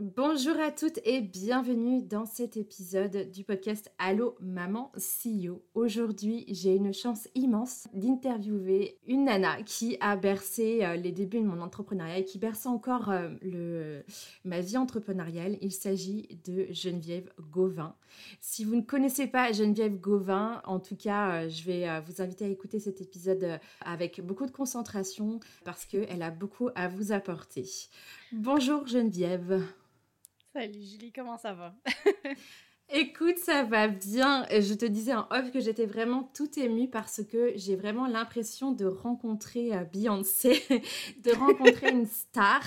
Bonjour à toutes et bienvenue dans cet épisode du podcast Allo Maman CEO. Aujourd'hui, j'ai une chance immense d'interviewer une nana qui a bercé euh, les débuts de mon entrepreneuriat et qui berce encore euh, ma vie entrepreneuriale. Il s'agit de Geneviève Gauvin. Si vous ne connaissez pas Geneviève Gauvin, en tout cas, euh, je vais vous inviter à écouter cet épisode avec beaucoup de concentration parce qu'elle a beaucoup à vous apporter. Bonjour Geneviève. Salut Julie, comment ça va? Écoute, ça va bien. Je te disais en off que j'étais vraiment tout émue parce que j'ai vraiment l'impression de rencontrer euh, Beyoncé, de rencontrer une star.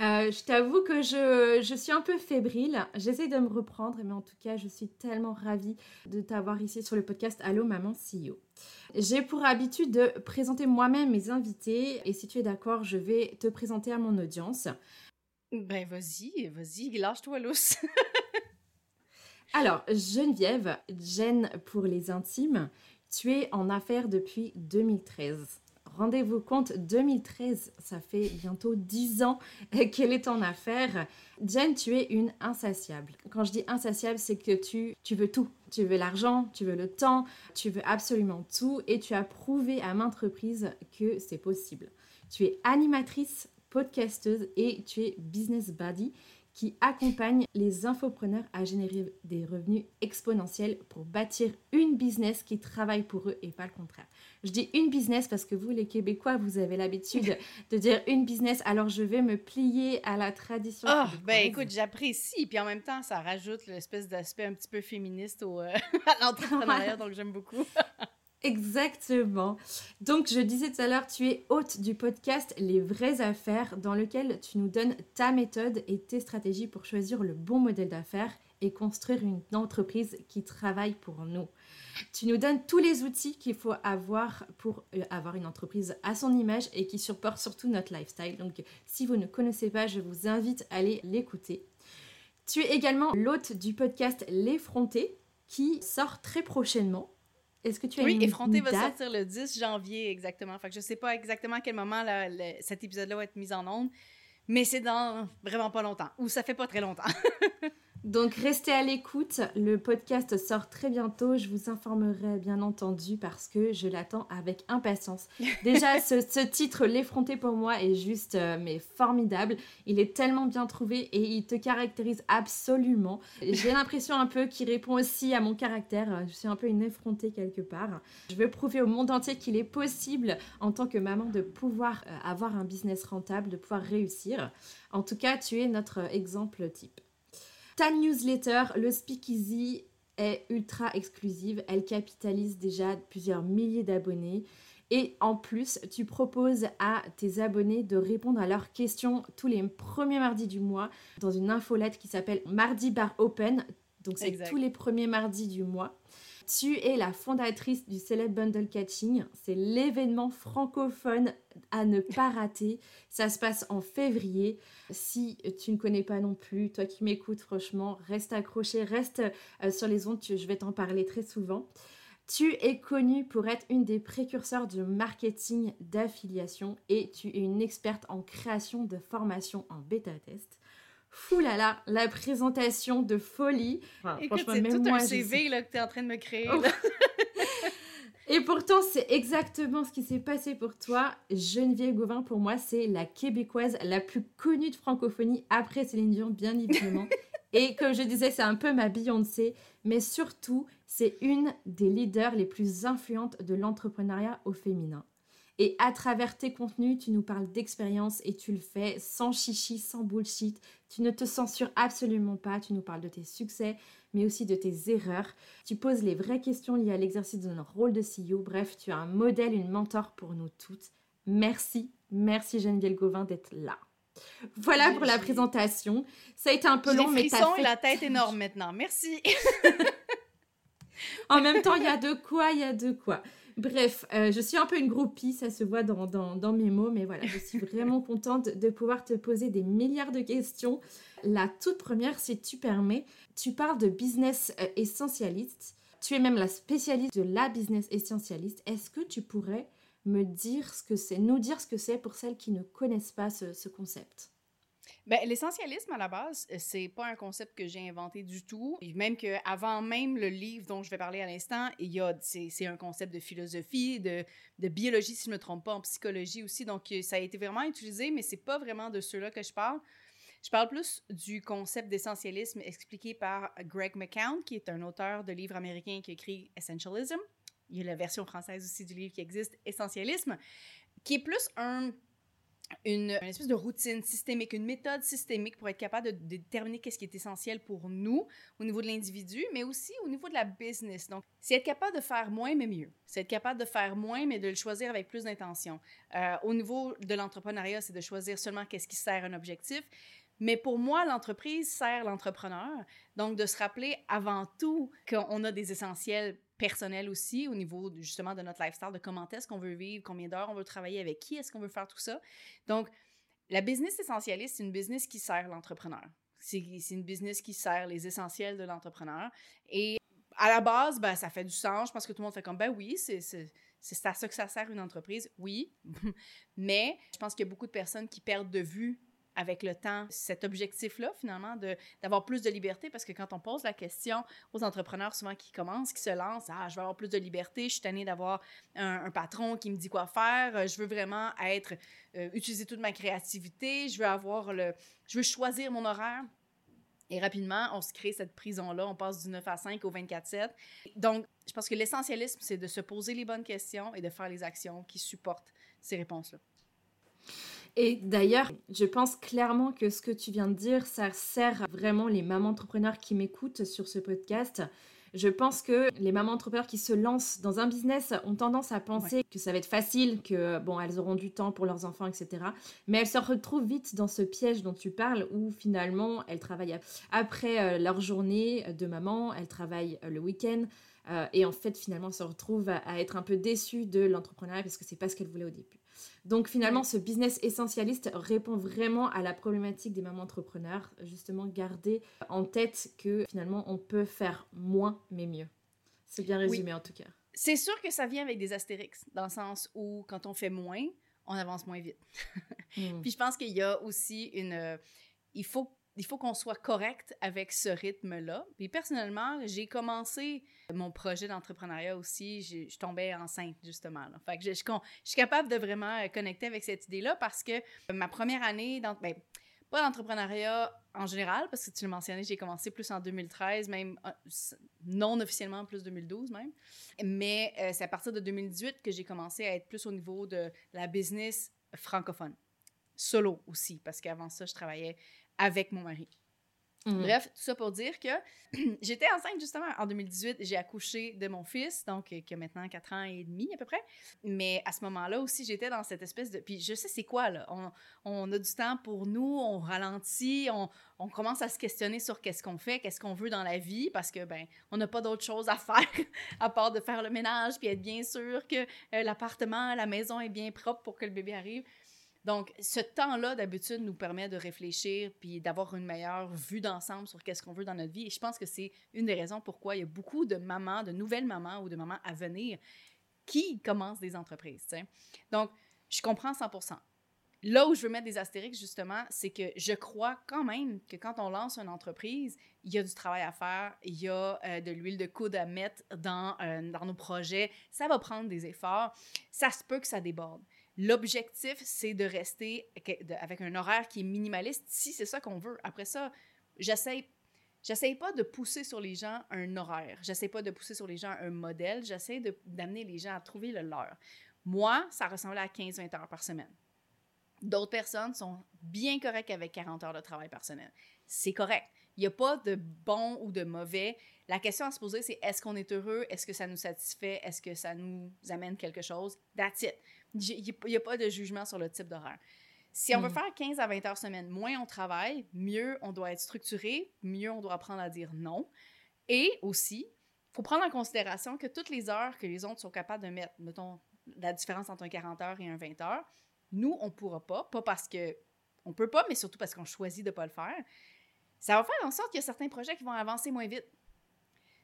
Euh, je t'avoue que je, je, suis un peu fébrile. J'essaie de me reprendre, mais en tout cas, je suis tellement ravie de t'avoir ici sur le podcast Allô Maman CEO. J'ai pour habitude de présenter moi-même mes invités et si tu es d'accord, je vais te présenter à mon audience. Ben vas-y, vas-y, lâche-toi lousse. Alors, Geneviève, Jen pour les intimes, tu es en affaires depuis 2013. Rendez-vous compte, 2013, ça fait bientôt 10 ans qu'elle est en affaires. Jen, tu es une insatiable. Quand je dis insatiable, c'est que tu, tu veux tout. Tu veux l'argent, tu veux le temps, tu veux absolument tout et tu as prouvé à maintes reprises que c'est possible. Tu es animatrice, podcasteuse et tu es business buddy qui accompagne les infopreneurs à générer des revenus exponentiels pour bâtir une business qui travaille pour eux et pas le contraire. Je dis une business parce que vous, les Québécois, vous avez l'habitude de dire une business, alors je vais me plier à la tradition. Oh, ben écoute, j'apprécie, puis en même temps, ça rajoute l'espèce d'aspect un petit peu féministe au, euh, à l'entrepreneuriat, donc j'aime beaucoup. Exactement. Donc, je disais tout à l'heure, tu es hôte du podcast Les vraies affaires, dans lequel tu nous donnes ta méthode et tes stratégies pour choisir le bon modèle d'affaires et construire une entreprise qui travaille pour nous. Tu nous donnes tous les outils qu'il faut avoir pour euh, avoir une entreprise à son image et qui supporte surtout notre lifestyle. Donc, si vous ne connaissez pas, je vous invite à aller l'écouter. Tu es également l'hôte du podcast L'effronté qui sort très prochainement est-ce que tu as oui, Effronté va sortir le 10 janvier exactement. Fait que je sais pas exactement à quel moment cet épisode-là va être mis en onde, mais c'est dans vraiment pas longtemps, ou ça fait pas très longtemps. Donc restez à l'écoute, le podcast sort très bientôt, je vous informerai bien entendu parce que je l'attends avec impatience. Déjà ce, titre, L'effronté pour moi, est juste euh, mais formidable, il est tellement bien trouvé et il te caractérise absolument. J'ai l'impression un peu qu'il répond aussi à mon caractère, je suis un peu une effrontée quelque part. Je veux prouver au monde entier qu'il est possible en tant que maman de pouvoir euh, avoir un business rentable, de pouvoir réussir. En tout cas, tu es notre exemple type. Ta newsletter, le Speakeasy, est ultra exclusive. Elle capitalise déjà plusieurs milliers d'abonnés. Et en plus, tu proposes à tes abonnés de répondre à leurs questions tous les premiers mardis du mois dans une infolette qui s'appelle Mardi Bar Open. Donc c'est tous les premiers mardis du mois. Tu es la fondatrice du Celeb Bundle Catching. C'est l'événement francophone à ne pas rater. Ça se passe en février. Si tu ne connais pas non plus, toi qui m'écoutes, franchement, reste accroché, reste euh, sur les ondes. Je vais t'en parler très souvent. Tu es connue pour être une des précurseurs du marketing d'affiliation et tu es une experte en création de formations en bêta-test. Fou là là, la présentation de folie. Écoute, c'est tout un CV là, que tu es en train de me créer. Oh. Et pourtant, c'est exactement ce qui s'est passé pour toi. Geneviève Gauvin, pour moi, c'est la québécoise la plus connue de francophonie après Céline Dion, bien évidemment. Et comme je disais, c'est un peu ma Beyoncé, mais surtout, C'est une des leaders les plus influentes de l'entrepreneuriat au féminin. Et à travers tes contenus, tu nous parles d'expérience et tu le fais sans chichi, sans bullshit. Tu ne te censures absolument pas. Tu nous parles de tes succès, mais aussi de tes erreurs. Tu poses les vraies questions liées à l'exercice de notre rôle de CEO. Bref, tu as un modèle, une mentor pour nous toutes. Merci, merci Geneviève Gauvin d'être là. Voilà pour la présentation. Ça a été un peu long, mais t'as fait... et la tête énorme maintenant. Merci. en même temps, il y a de quoi, il y a de quoi. Bref, euh, je suis un peu une groupie, ça se voit dans, dans, mes mots, mais voilà, je suis vraiment contente de pouvoir te poser des milliards de questions. La toute première, si tu permets, tu parles de business euh, essentialiste. Tu es même la spécialiste de la business essentialiste. Est-ce que tu pourrais me dire ce que c'est, nous dire ce que c'est pour celles qui ne connaissent pas ce concept? Ben, l'essentialisme, à la base, euh, c'est pas un concept que j'ai inventé du tout. Même qu'avant même le livre dont je vais parler à l'instant, il y a, c'est, un concept de philosophie, de, biologie, si je ne me trompe pas, en psychologie aussi. Donc, euh, ça a été vraiment utilisé, mais c'est pas vraiment de ceux-là que je parle. Je parle plus du concept d'essentialisme expliqué par Greg McCown, qui est un auteur de livres américains qui écrit Essentialism. Il y a la version française aussi du livre qui existe, Essentialisme, qui est plus un une, espèce de routine systémique, une méthode systémique pour être capable de, déterminer qu'est-ce qui est essentiel pour nous au niveau de l'individu, mais aussi au niveau de la business. Donc, c'est être capable de faire moins, mais mieux. C'est être capable de faire moins, mais de le choisir avec plus d'intention. Euh, au niveau de l'entrepreneuriat, c'est de choisir seulement qu'est-ce qui sert un objectif. Mais pour moi, l'entreprise sert l'entrepreneur. Donc, de se rappeler avant tout qu'on a des essentiels personnel aussi, au niveau justement de notre lifestyle, de comment est-ce qu'on veut vivre, combien d'heures on veut travailler, avec qui est-ce qu'on veut faire tout ça. Donc, la business essentialiste, c'est une business qui sert l'entrepreneur. C'est une business qui sert les essentiels de l'entrepreneur. Et à la base, ben, ça fait du sens. Je pense que tout le monde fait comme, ben oui, c'est à ça que ça sert une entreprise, oui. Mais je pense qu'il y a beaucoup de personnes qui perdent de vue avec le temps cet objectif-là, finalement, d'avoir plus de liberté, parce que quand on pose la question aux entrepreneurs souvent qui commencent, qui se lancent, ah, je veux avoir plus de liberté, je suis tannée d'avoir un, patron qui me dit quoi faire, euh, je veux vraiment être, euh, utiliser toute ma créativité, je veux avoir le, je veux choisir mon horaire. Et rapidement, on se crée cette prison-là, on passe du 9 à 5 au 24-7. Donc, je pense que l'essentialisme, c'est de se poser les bonnes questions et de faire les actions qui supportent ces réponses-là. Et d'ailleurs, je pense clairement que ce que tu viens de dire, ça sert vraiment les mamans entrepreneurs qui m'écoutent sur ce podcast. Je pense que les mamans entrepreneurs qui se lancent dans un business ont tendance à penser que ça va être facile, que bon, elles auront du temps pour leurs enfants, etc. Mais elles se retrouvent vite dans ce piège dont tu parles, où finalement elles travaillent après euh, leur journée de maman, elles travaillent euh, le week-end, euh, et en fait finalement elles se retrouvent à, être un peu déçues de l'entrepreneuriat parce que c'est pas ce qu'elles voulaient au début. Donc finalement, ce business essentialiste répond vraiment à la problématique des mamans entrepreneurs, justement garder en tête que finalement on peut faire moins mais mieux. C'est bien résumé en tout cas. C'est sûr que ça vient avec des astérix, dans le sens où quand on fait moins, on avance moins vite. Hmm. Puis je pense qu'il y a aussi une... Euh, il faut il faut qu'on soit correct avec ce rythme-là. Puis personnellement, j'ai commencé mon projet d'entrepreneuriat aussi, je, tombais enceinte justement. Fait que je, suis capable de vraiment euh, connecter avec cette idée-là parce que ma première année, dans, ben, pas d'entrepreneuriat en général, parce que tu l'as mentionné, j'ai commencé plus en 2013, même euh, non officiellement plus 2012 même. Mais euh, c'est à partir de 2018 que j'ai commencé à être plus au niveau de la business francophone. Solo aussi, parce qu'avant ça, je travaillais avec mon mari. Mhm. Bref, tout ça pour dire que j'étais enceinte justement en 2018. J'ai accouché de mon fils, donc euh, qui a maintenant 4 ans et demi à peu près. Mais à ce moment-là aussi, j'étais dans cette espèce de. Puis je sais c'est quoi, là. On, on, a du temps pour nous, on ralentit, on, on commence à se questionner sur qu'est-ce qu'on fait, qu'est-ce qu'on veut dans la vie, parce que, ben, on n'a pas d'autre chose à faire à part de faire le ménage puis être bien sûr que euh, l'appartement, la maison est bien propre pour que le bébé arrive. Donc, ce temps-là, d'habitude, nous permet de réfléchir puis d'avoir une meilleure vue d'ensemble sur qu'est-ce qu'on veut dans notre vie. Et je pense que c'est une des raisons pourquoi il y a beaucoup de mamans, de nouvelles mamans ou de mamans à venir qui commencent des entreprises. Donc, je comprends 100% Là où je veux mettre des astérix, justement, c'est que je crois quand même que quand on lance une entreprise, il y a du travail à faire, il y a euh, de l'huile de coude à mettre dans, euh, dans nos projets, ça va prendre des efforts, ça se peut que ça déborde. L'objectif, c'est de rester avec un horaire qui est minimaliste si c'est ça qu'on veut. Après ça, j'essaie J'essaie pas de pousser sur les gens un horaire. J'essaie pas de pousser sur les gens un modèle. J'essaie d'amener les gens à trouver le leur. Moi, ça ressemblait à 15-20 heures par semaine. D'autres personnes sont bien correctes avec 40 heures de travail par semaine. C'est correct. Il n'y a pas de bon ou de mauvais. La question à se poser, c'est est-ce qu'on est heureux? Est-ce que ça nous satisfait? Est-ce que ça nous amène quelque chose? That's it. Il n'y a pas de jugement sur le type d'horaire. Si on veut mm. faire 15 à 20 heures semaine, moins on travaille, mieux on doit être structuré, mieux on doit apprendre à dire non. Et aussi, il faut prendre en considération que toutes les heures que les autres sont capables de mettre, mettons la différence entre un 40 heures et un 20 heures, nous, on ne pourra pas, pas parce que on peut pas, mais surtout parce qu'on choisit de ne pas le faire. Ça va faire en sorte qu'il y a certains projets qui vont avancer moins vite.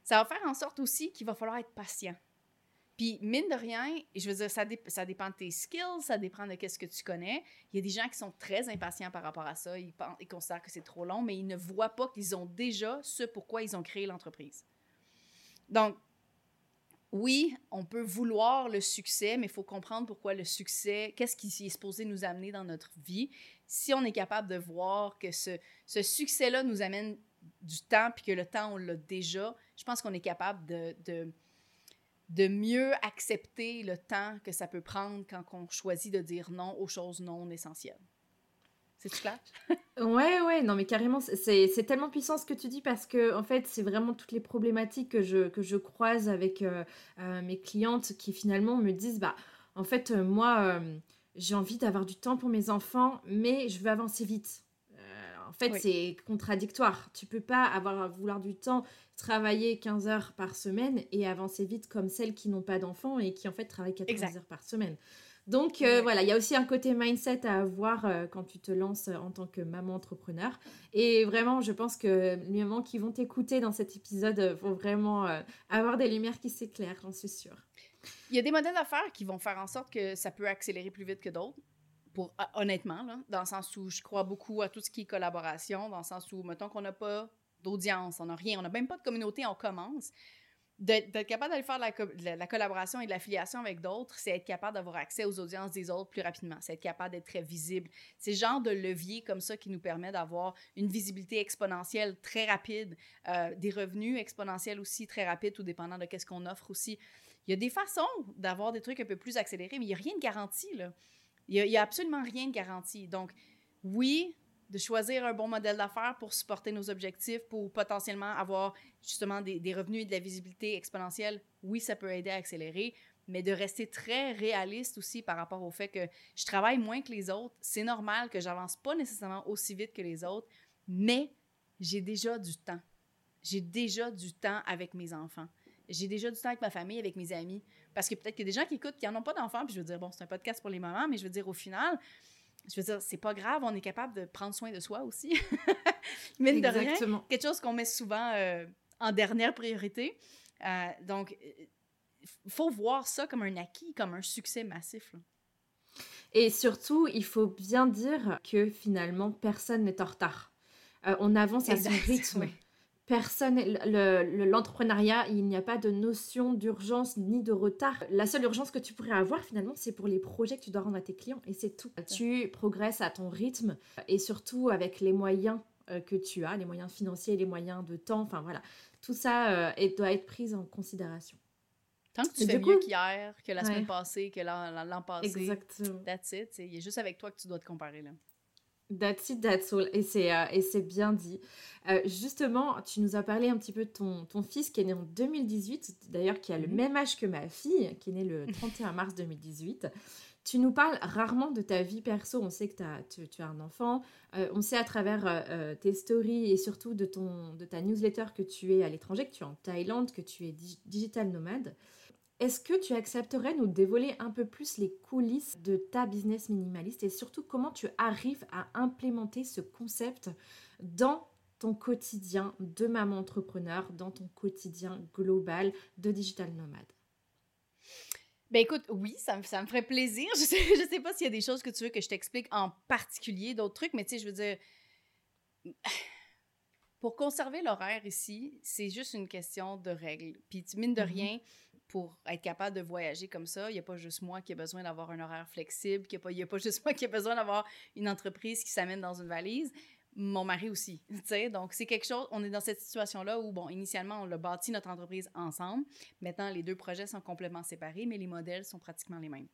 Ça va faire en sorte aussi qu'il va falloir être patient. Puis, mine de rien, je veux dire, ça, dépend de tes skills, ça dépend de ce que tu connais. Il y a des gens qui sont très impatients par rapport à ça. Ils, pensent, ils considèrent que c'est trop long, mais ils ne voient pas qu'ils ont déjà ce pourquoi ils ont créé l'entreprise. Donc, oui, on peut vouloir le succès, mais il faut comprendre pourquoi le succès, qu'est-ce qui est supposé nous amener dans notre vie. Si on est capable de voir que ce, succès-là nous amène du temps, puis que le temps, on l'a déjà, je pense qu'on est capable de de mieux accepter le temps que ça peut prendre quand on choisit de dire non aux choses non essentielles. C'est-tu clair? ouais, ouais, non, mais carrément, c'est tellement puissant ce que tu dis parce que, en fait, c'est vraiment toutes les problématiques que je, que je croise avec euh, euh, mes clientes qui finalement me disent, bah, en fait, euh, moi, j'ai envie d'avoir du temps pour mes enfants, mais je veux avancer vite. En fait, c'est contradictoire. Tu peux pas avoir vouloir du temps travailler 15 heures par semaine et avancer vite comme celles qui n'ont pas d'enfants et qui en fait travaillent 14 heures par semaine. Donc euh, voilà, il y a aussi un côté mindset à avoir euh, quand tu te lances en tant que maman entrepreneur. Et vraiment, je pense que les mamans qui vont t'écouter dans cet épisode euh, vont vraiment avoir des lumières qui s'éclairent, j'en suis sûre. Il y a des modèles d'affaires qui vont faire en sorte que ça peut accélérer plus vite que d'autres. Pour, honnêtement, là, dans le sens où je crois beaucoup à tout ce qui est collaboration, dans le sens où, mettons qu'on n'a pas d'audience, on n'a rien, on n'a même pas de communauté, on commence. D'être capable d'aller faire la, collaboration et de l'affiliation avec d'autres, c'est être capable d'avoir accès aux audiences des autres plus rapidement. C'est être capable d'être très visible. C'est le genre de levier comme ça qui nous permet d'avoir une visibilité exponentielle très rapide, euh, des revenus exponentiels aussi très rapides, tout dépendant de qu'est-ce qu'on offre aussi. Il y a des façons d'avoir des trucs un peu plus accélérés, mais il n'y a rien de garanti, là. Il n'y a, absolument rien de garanti. Donc, oui, de choisir un bon modèle d'affaires pour supporter nos objectifs, pour potentiellement avoir justement des, revenus et de la visibilité exponentielle, oui, ça peut aider à accélérer, mais de rester très réaliste aussi par rapport au fait que je travaille moins que les autres. C'est normal que j'avance pas nécessairement aussi vite que les autres, mais j'ai déjà du temps. J'ai déjà du temps avec mes enfants. J'ai déjà du temps avec ma famille, avec mes amis. Parce que peut-être qu'il y a des gens qui écoutent qui n'en ont pas d'enfants, puis je veux dire, bon, c'est un podcast pour les mamans, mais je veux dire, au final, je veux dire, c'est pas grave, on est capable de prendre soin de soi aussi. Mine de rien, quelque chose qu'on met souvent euh, en dernière priorité. Euh, donc, il faut voir ça comme un acquis, comme un succès massif. Et surtout, il faut bien dire que finalement, personne n'est en retard. Euh, on avance à son rythme personne, l'entrepreneuriat, il n'y a pas de notion d'urgence ni de retard. La seule urgence que tu pourrais avoir finalement, c'est pour les projets que tu dois rendre à tes clients et c'est tout. Tu progresses à ton rythme et surtout avec les moyens euh, que tu as, les moyens financiers, les moyens de temps, enfin voilà, tout ça euh, doit être pris en considération. Tant que tu fais mieux qu'hier, que la semaine passée, que l'an passé, Exactement. that's it. Il y a juste avec toi que tu dois te comparer là. That's it, that's all. Et c'est, euh, et c'est bien dit. Euh, justement, tu nous as parlé un petit peu de ton, ton fils qui est né en 2018, d'ailleurs qui a le mhm. même âge que ma fille, qui est née le 31 mars 2018. Tu nous parles rarement de ta vie perso. On sait que tu, tu, as un enfant. Euh, on sait à travers tes stories et surtout de, ton, de ta newsletter que tu es à l'étranger, que tu es en Thaïlande, que tu es digital nomade. Est-ce que tu accepterais nous dévoiler un peu plus les coulisses de ta business minimaliste et surtout comment tu arrives à implémenter ce concept dans ton quotidien de maman entrepreneur, dans ton quotidien global de digital nomade? Ben écoute, oui, ça me, ça me ferait plaisir. Je sais, je sais pas s'il y a des choses que tu veux que je t'explique en particulier, d'autres trucs, mais tu sais, je veux dire, pour conserver l'horaire ici, c'est juste une question de règles. Puis, mine de mm-hmm. rien, pour être capable de voyager comme ça, il n'y a pas juste moi qui ai besoin d'avoir un horaire flexible, il n'y a, pas juste moi qui ai besoin d'avoir une entreprise qui s'amène dans une valise. mon mari aussi. Donc, c'est quelque chose, on est dans cette situation-là où, bon, initialement, on a bâti notre entreprise ensemble. Maintenant, les deux projets sont complètement séparés, mais les modèles sont pratiquement les mêmes.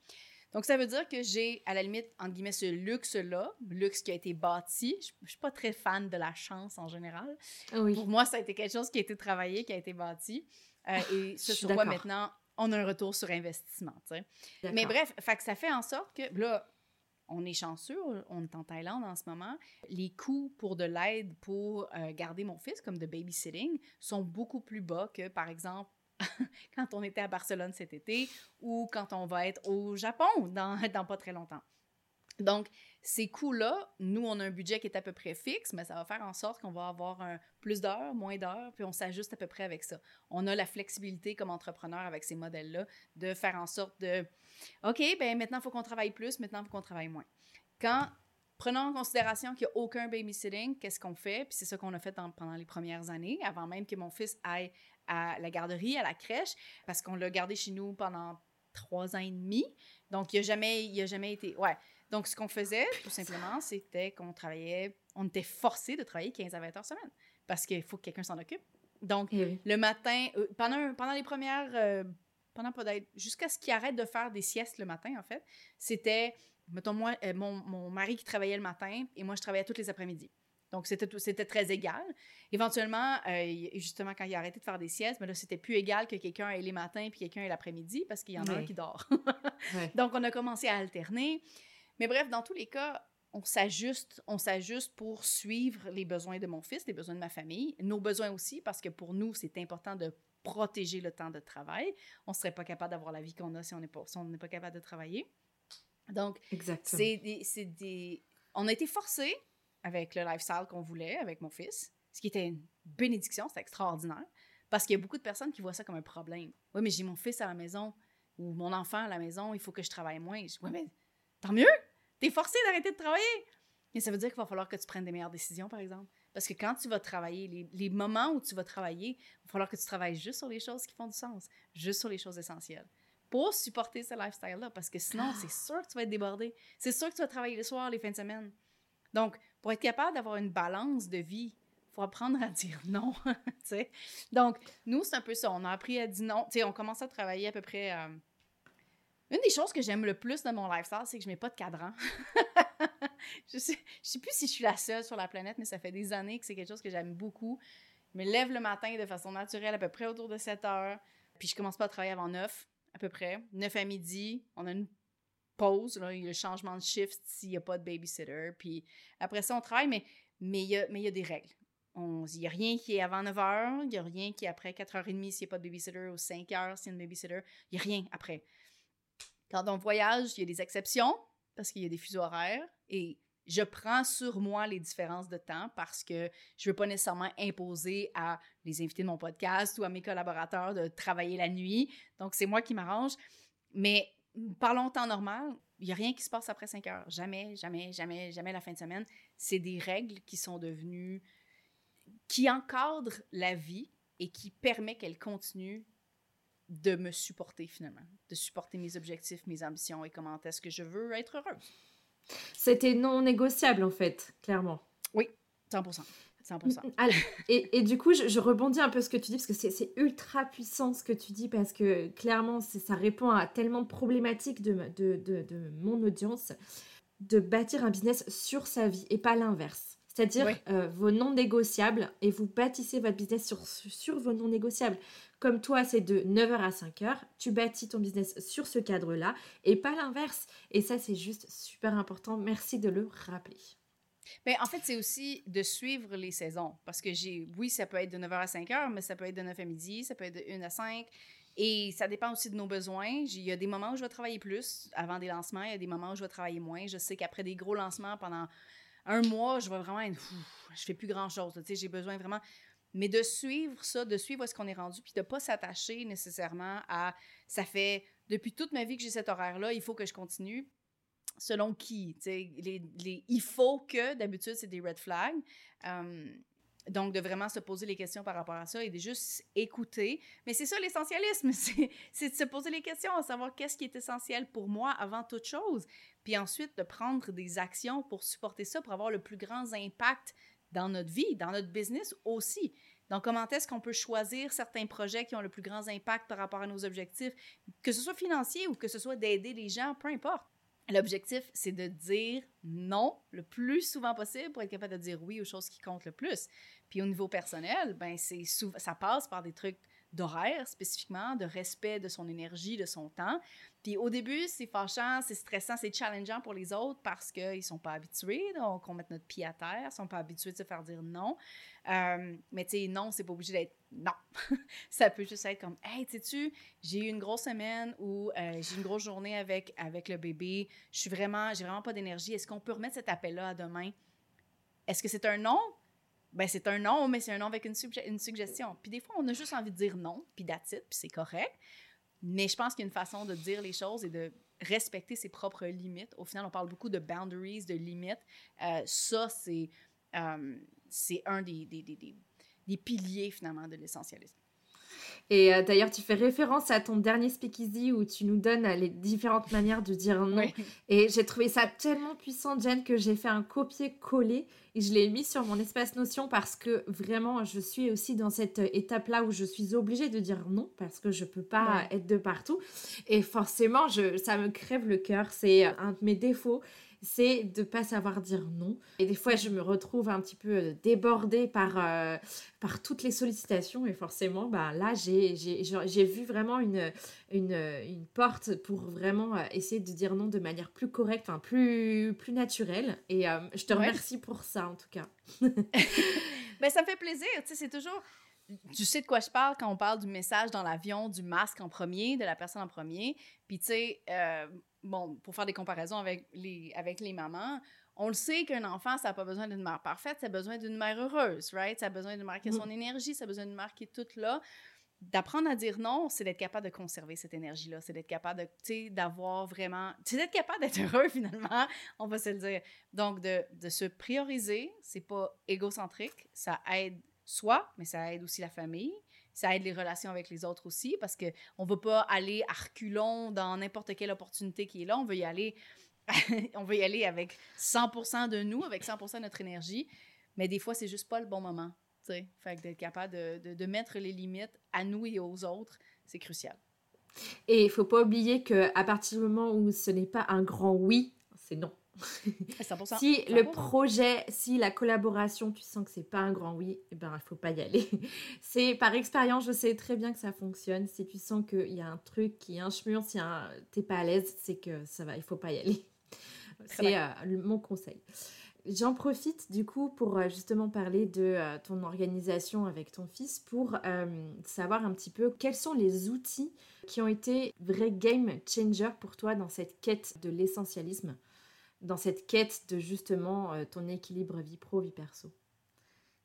Donc, ça veut dire que j'ai, à la limite, entre guillemets, ce luxe-là, luxe qui a été bâti. Je ne suis pas très fan de la chance en général. Pour moi, ça a été quelque chose qui a été travaillé, qui a été bâti. Euh, et ce sur quoi maintenant, on a un retour sur investissement. Mais bref, fait ça fait en sorte que là, on est chanceux, on est en Thaïlande en ce moment. Les coûts pour de l'aide pour euh, garder mon fils, comme de babysitting, sont beaucoup plus bas que, par exemple, quand on était à Barcelone cet été ou quand on va être au Japon dans, dans pas très longtemps. Donc, ces coûts-là, nous, on a un budget qui est à peu près fixe, mais ça va faire en sorte qu'on va avoir plus d'heures, moins d'heures, puis on s'ajuste à peu près avec ça. On a la flexibilité comme entrepreneur avec ces modèles-là de faire en sorte de, OK, ben maintenant, il faut qu'on travaille plus, maintenant, il faut qu'on travaille moins. Quand, prenons en considération qu'il n'y a aucun babysitting, qu'est-ce qu'on fait? Puis c'est ça qu'on a fait pendant les premières années, avant même que mon fils aille à la garderie, à la crèche, parce qu'on l'a gardé chez nous pendant trois ans et demi. Donc, il n'a jamais, a jamais été... Ouais. Donc, ce qu'on faisait, tout simplement, c'était qu'on travaillait, on était forcé de travailler 15 à 20 heures semaine parce qu'il faut que quelqu'un s'en occupe. Donc, eh le matin, euh, pendant, pendant les premières, euh, pendant pas jusqu'à ce qu'il arrête de faire des siestes le matin, en fait, c'était, mettons, moi, euh, mon, mon, mari qui travaillait le matin et moi, je travaillais tous les après-midi. Donc, c'était très égal. Éventuellement, justement, quand il a arrêté de faire des siestes, mais là, c'était plus égal que quelqu'un ait les matins puis quelqu'un ait l'après-midi parce qu'il y en a un qui dort. Donc, on a commencé à alterner. Mais bref, dans tous les cas, on s'ajuste, on s'ajuste pour suivre les besoins de mon fils, les besoins de ma famille, nos besoins aussi, parce que pour nous, c'est important de protéger le temps de travail. On ne serait pas capable d'avoir la vie qu'on a si on n'est pas, pas capable de travailler. Donc, c'est des, des, On a été forcés avec le lifestyle qu'on voulait avec mon fils, ce qui était une bénédiction, c'est extraordinaire, parce qu'il y a beaucoup de personnes qui voient ça comme un problème. Oui, mais j'ai mon fils à la maison ou mon enfant à la maison, il faut que je travaille moins. Oui, mais tant mieux! T'es forcé d'arrêter de travailler. Mais ça veut dire qu'il va falloir que tu prennes des meilleures décisions, par exemple. Parce que quand tu vas travailler, les, les, moments où tu vas travailler, il va falloir que tu travailles juste sur les choses qui font du sens, juste sur les choses essentielles, pour supporter ce lifestyle-là. Parce que sinon, c'est sûr que tu vas être débordé. C'est sûr que tu vas travailler le soir, les fins de semaine. Donc, pour être capable d'avoir une balance de vie, il faut apprendre à dire non. Donc, nous, c'est un peu ça. On a appris à dire non. sais, on commence à travailler à peu près. Euh, une des choses que j'aime le plus dans mon lifestyle, c'est que je mets pas de cadran. je sais, sais plus si je suis la seule sur la planète, mais ça fait des années que c'est quelque chose que j'aime beaucoup. Je me lève le matin de façon naturelle, à peu près autour de 7 heures. Puis je commence pas à travailler avant 9, à peu près. 9 à midi, on a une pause, il y a le changement de shift s'il n'y a pas de babysitter. Puis après ça, on travaille, mais il y a, des règles. Il n'y a rien qui est avant 9 h, il n'y a rien qui est après 4h30 s'il n'y a pas de babysitter, ou 5 h s'il y a une babysitter. Il n'y a rien après. Quand on voyage, il y a des exceptions parce qu'il y a des fuseaux horaires et je prends sur moi les différences de temps parce que je ne veux pas nécessairement imposer à les invités de mon podcast ou à mes collaborateurs de travailler la nuit. Donc, c'est moi qui m'arrange. Mais parlons temps normal, il n'y a rien qui se passe après 5 heures. Jamais, jamais, jamais, jamais la fin de semaine. C'est des règles qui sont devenues, qui encadrent la vie et qui permettent qu'elle continue de me supporter finalement, de supporter mes objectifs, mes ambitions et comment est-ce que je veux être heureuse. C'était non négociable en fait, clairement. Oui, 100%. 100%. et, et, du coup, je, rebondis un peu ce que tu dis, parce que c'est ultra puissant ce que tu dis, parce que clairement, ça répond à tellement de problématiques de, de, de, de mon audience, de bâtir un business sur sa vie et pas l'inverse. C'est-à-dire euh, vos non négociables et vous bâtissez votre business sur, sur vos non négociables. Comme toi, c'est de 9h à 5h, tu bâtis ton business sur ce cadre-là et pas l'inverse. Et ça, c'est juste super important. Merci de le rappeler. Mais en fait, c'est aussi de suivre les saisons. Parce que j'ai, oui, ça peut être de 9h à 5h, mais ça peut être de 9 à midi, ça peut être de 1 à 5. Et ça dépend aussi de nos besoins. Il y a des moments où je vais travailler plus avant des lancements, il y a des moments où je vais travailler moins. Je sais qu'après des gros lancements pendant un mois, je vais vraiment être, je fais plus grand chose. Tu sais, j'ai besoin vraiment mais de suivre ça, de suivre où est-ce qu'on est rendu, puis de pas s'attacher nécessairement à ça fait depuis toute ma vie que j'ai cet horaire-là, il faut que je continue. Selon qui? Les, les, il faut que, d'habitude, c'est des red flags. Euh, Donc, de vraiment se poser les questions par rapport à ça et de juste écouter. Mais c'est ça l'essentialisme, c'est de se poser les questions, à savoir qu'est-ce qui est essentiel pour moi avant toute chose. Puis ensuite, de prendre des actions pour supporter ça, pour avoir le plus grand impact dans notre vie, dans notre business aussi. Donc, comment est-ce qu'on peut choisir certains projets qui ont le plus grand impact par rapport à nos objectifs, que ce soit financier ou que ce soit d'aider les gens, peu importe. L'objectif, c'est de dire non le plus souvent possible pour être capable de dire oui aux choses qui comptent le plus. Puis au niveau personnel, ben c'est ça passe par des trucs d'horaire spécifiquement, de respect de son énergie, de son temps. Puis au début, c'est fâchant, c'est stressant, c'est challengeant pour les autres parce qu'ils sont pas habitués, donc on met notre pied à terre, ils sont pas habitués de se faire dire non. Euh, mais tu sais, non, c'est pas obligé d'être non. ça peut juste être comme, hey, sais-tu, j'ai eu une grosse semaine ou euh, j'ai une grosse journée avec, avec le bébé, je suis vraiment, j'ai vraiment pas d'énergie, est-ce qu'on peut remettre cet appel-là à demain? Est-ce que c'est un non? Ben, c'est un non, mais c'est un non avec une, suggestion. Puis des fois, on a juste envie de dire non, puis that's puis c'est correct. Mais je pense qu'il y a une façon de dire les choses et de respecter ses propres limites. Au final, on parle beaucoup de boundaries, de limites. Euh, ça, c'est euh, un des, des, des, des, piliers, finalement, de l'essentialisme. Et euh, d'ailleurs, tu fais référence à ton dernier speakeasy où tu nous donnes les différentes manières de dire non. Et j'ai trouvé ça tellement puissant, Jen, que j'ai fait un copier-coller et je l'ai mis sur mon espace Notion parce que vraiment, je suis aussi dans cette étape-là où je suis obligée de dire non parce que je peux pas être de partout. Et forcément, je, ça me crève le cœur. C'est un de mes défauts c'est de pas savoir dire non. Et des fois, je me retrouve un petit peu euh, débordée par, euh, par toutes les sollicitations. Et forcément, bah, là, j'ai vu vraiment une, une, une, porte pour vraiment euh, essayer de dire non de manière plus correcte, enfin, plus, plus naturelle. Et je te remercie pour ça, en tout cas. ben, ça me fait plaisir. Tu sais, c'est toujours tu sais de quoi je parle quand on parle du message dans l'avion, du masque en premier, de la personne en premier. Puis, tu sais, bon, pour faire des comparaisons avec les, avec les mamans, on le sait qu'un enfant, ça n'a pas besoin d'une mère parfaite, ça a besoin d'une mère heureuse, right? Ça a besoin de marquer son mm. énergie, ça a besoin de marquer tout là. D'apprendre à dire non, c'est d'être capable de conserver cette énergie-là, c'est d'être capable de, tu sais, d'avoir vraiment, c'est d'être capable d'être heureux finalement, on va se le dire. Donc, de, de se prioriser, c'est pas égocentrique, ça aide soi, mais ça aide aussi la famille ça aide les relations avec les autres aussi parce qu'on ne va pas aller à reculons dans n'importe quelle opportunité qui est là. On veut y aller, on veut y aller avec 100% de nous, avec 100% de notre énergie. Mais des fois, c'est juste pas le bon moment. Fait que d'être capable de, de, mettre les limites à nous et aux autres, c'est crucial. Et il faut pas oublier qu'à partir du moment où ce n'est pas un grand oui, c'est non. Si le projet, si la collaboration, tu sens que c'est pas un grand oui, eh ben il faut pas y aller. c'est par expérience, je sais très bien que ça fonctionne. Si tu sens qu'il y a un truc qui est un schmur, si t'es pas à l'aise, c'est que ça va, il faut pas y aller. C'est euh, mon conseil. J'en profite du coup pour euh, justement parler de euh, ton organisation avec ton fils pour savoir un petit peu quels sont les outils qui ont été vrais game changers pour toi dans cette quête de l'essentialisme dans cette quête de justement euh, ton équilibre vie pro, vie perso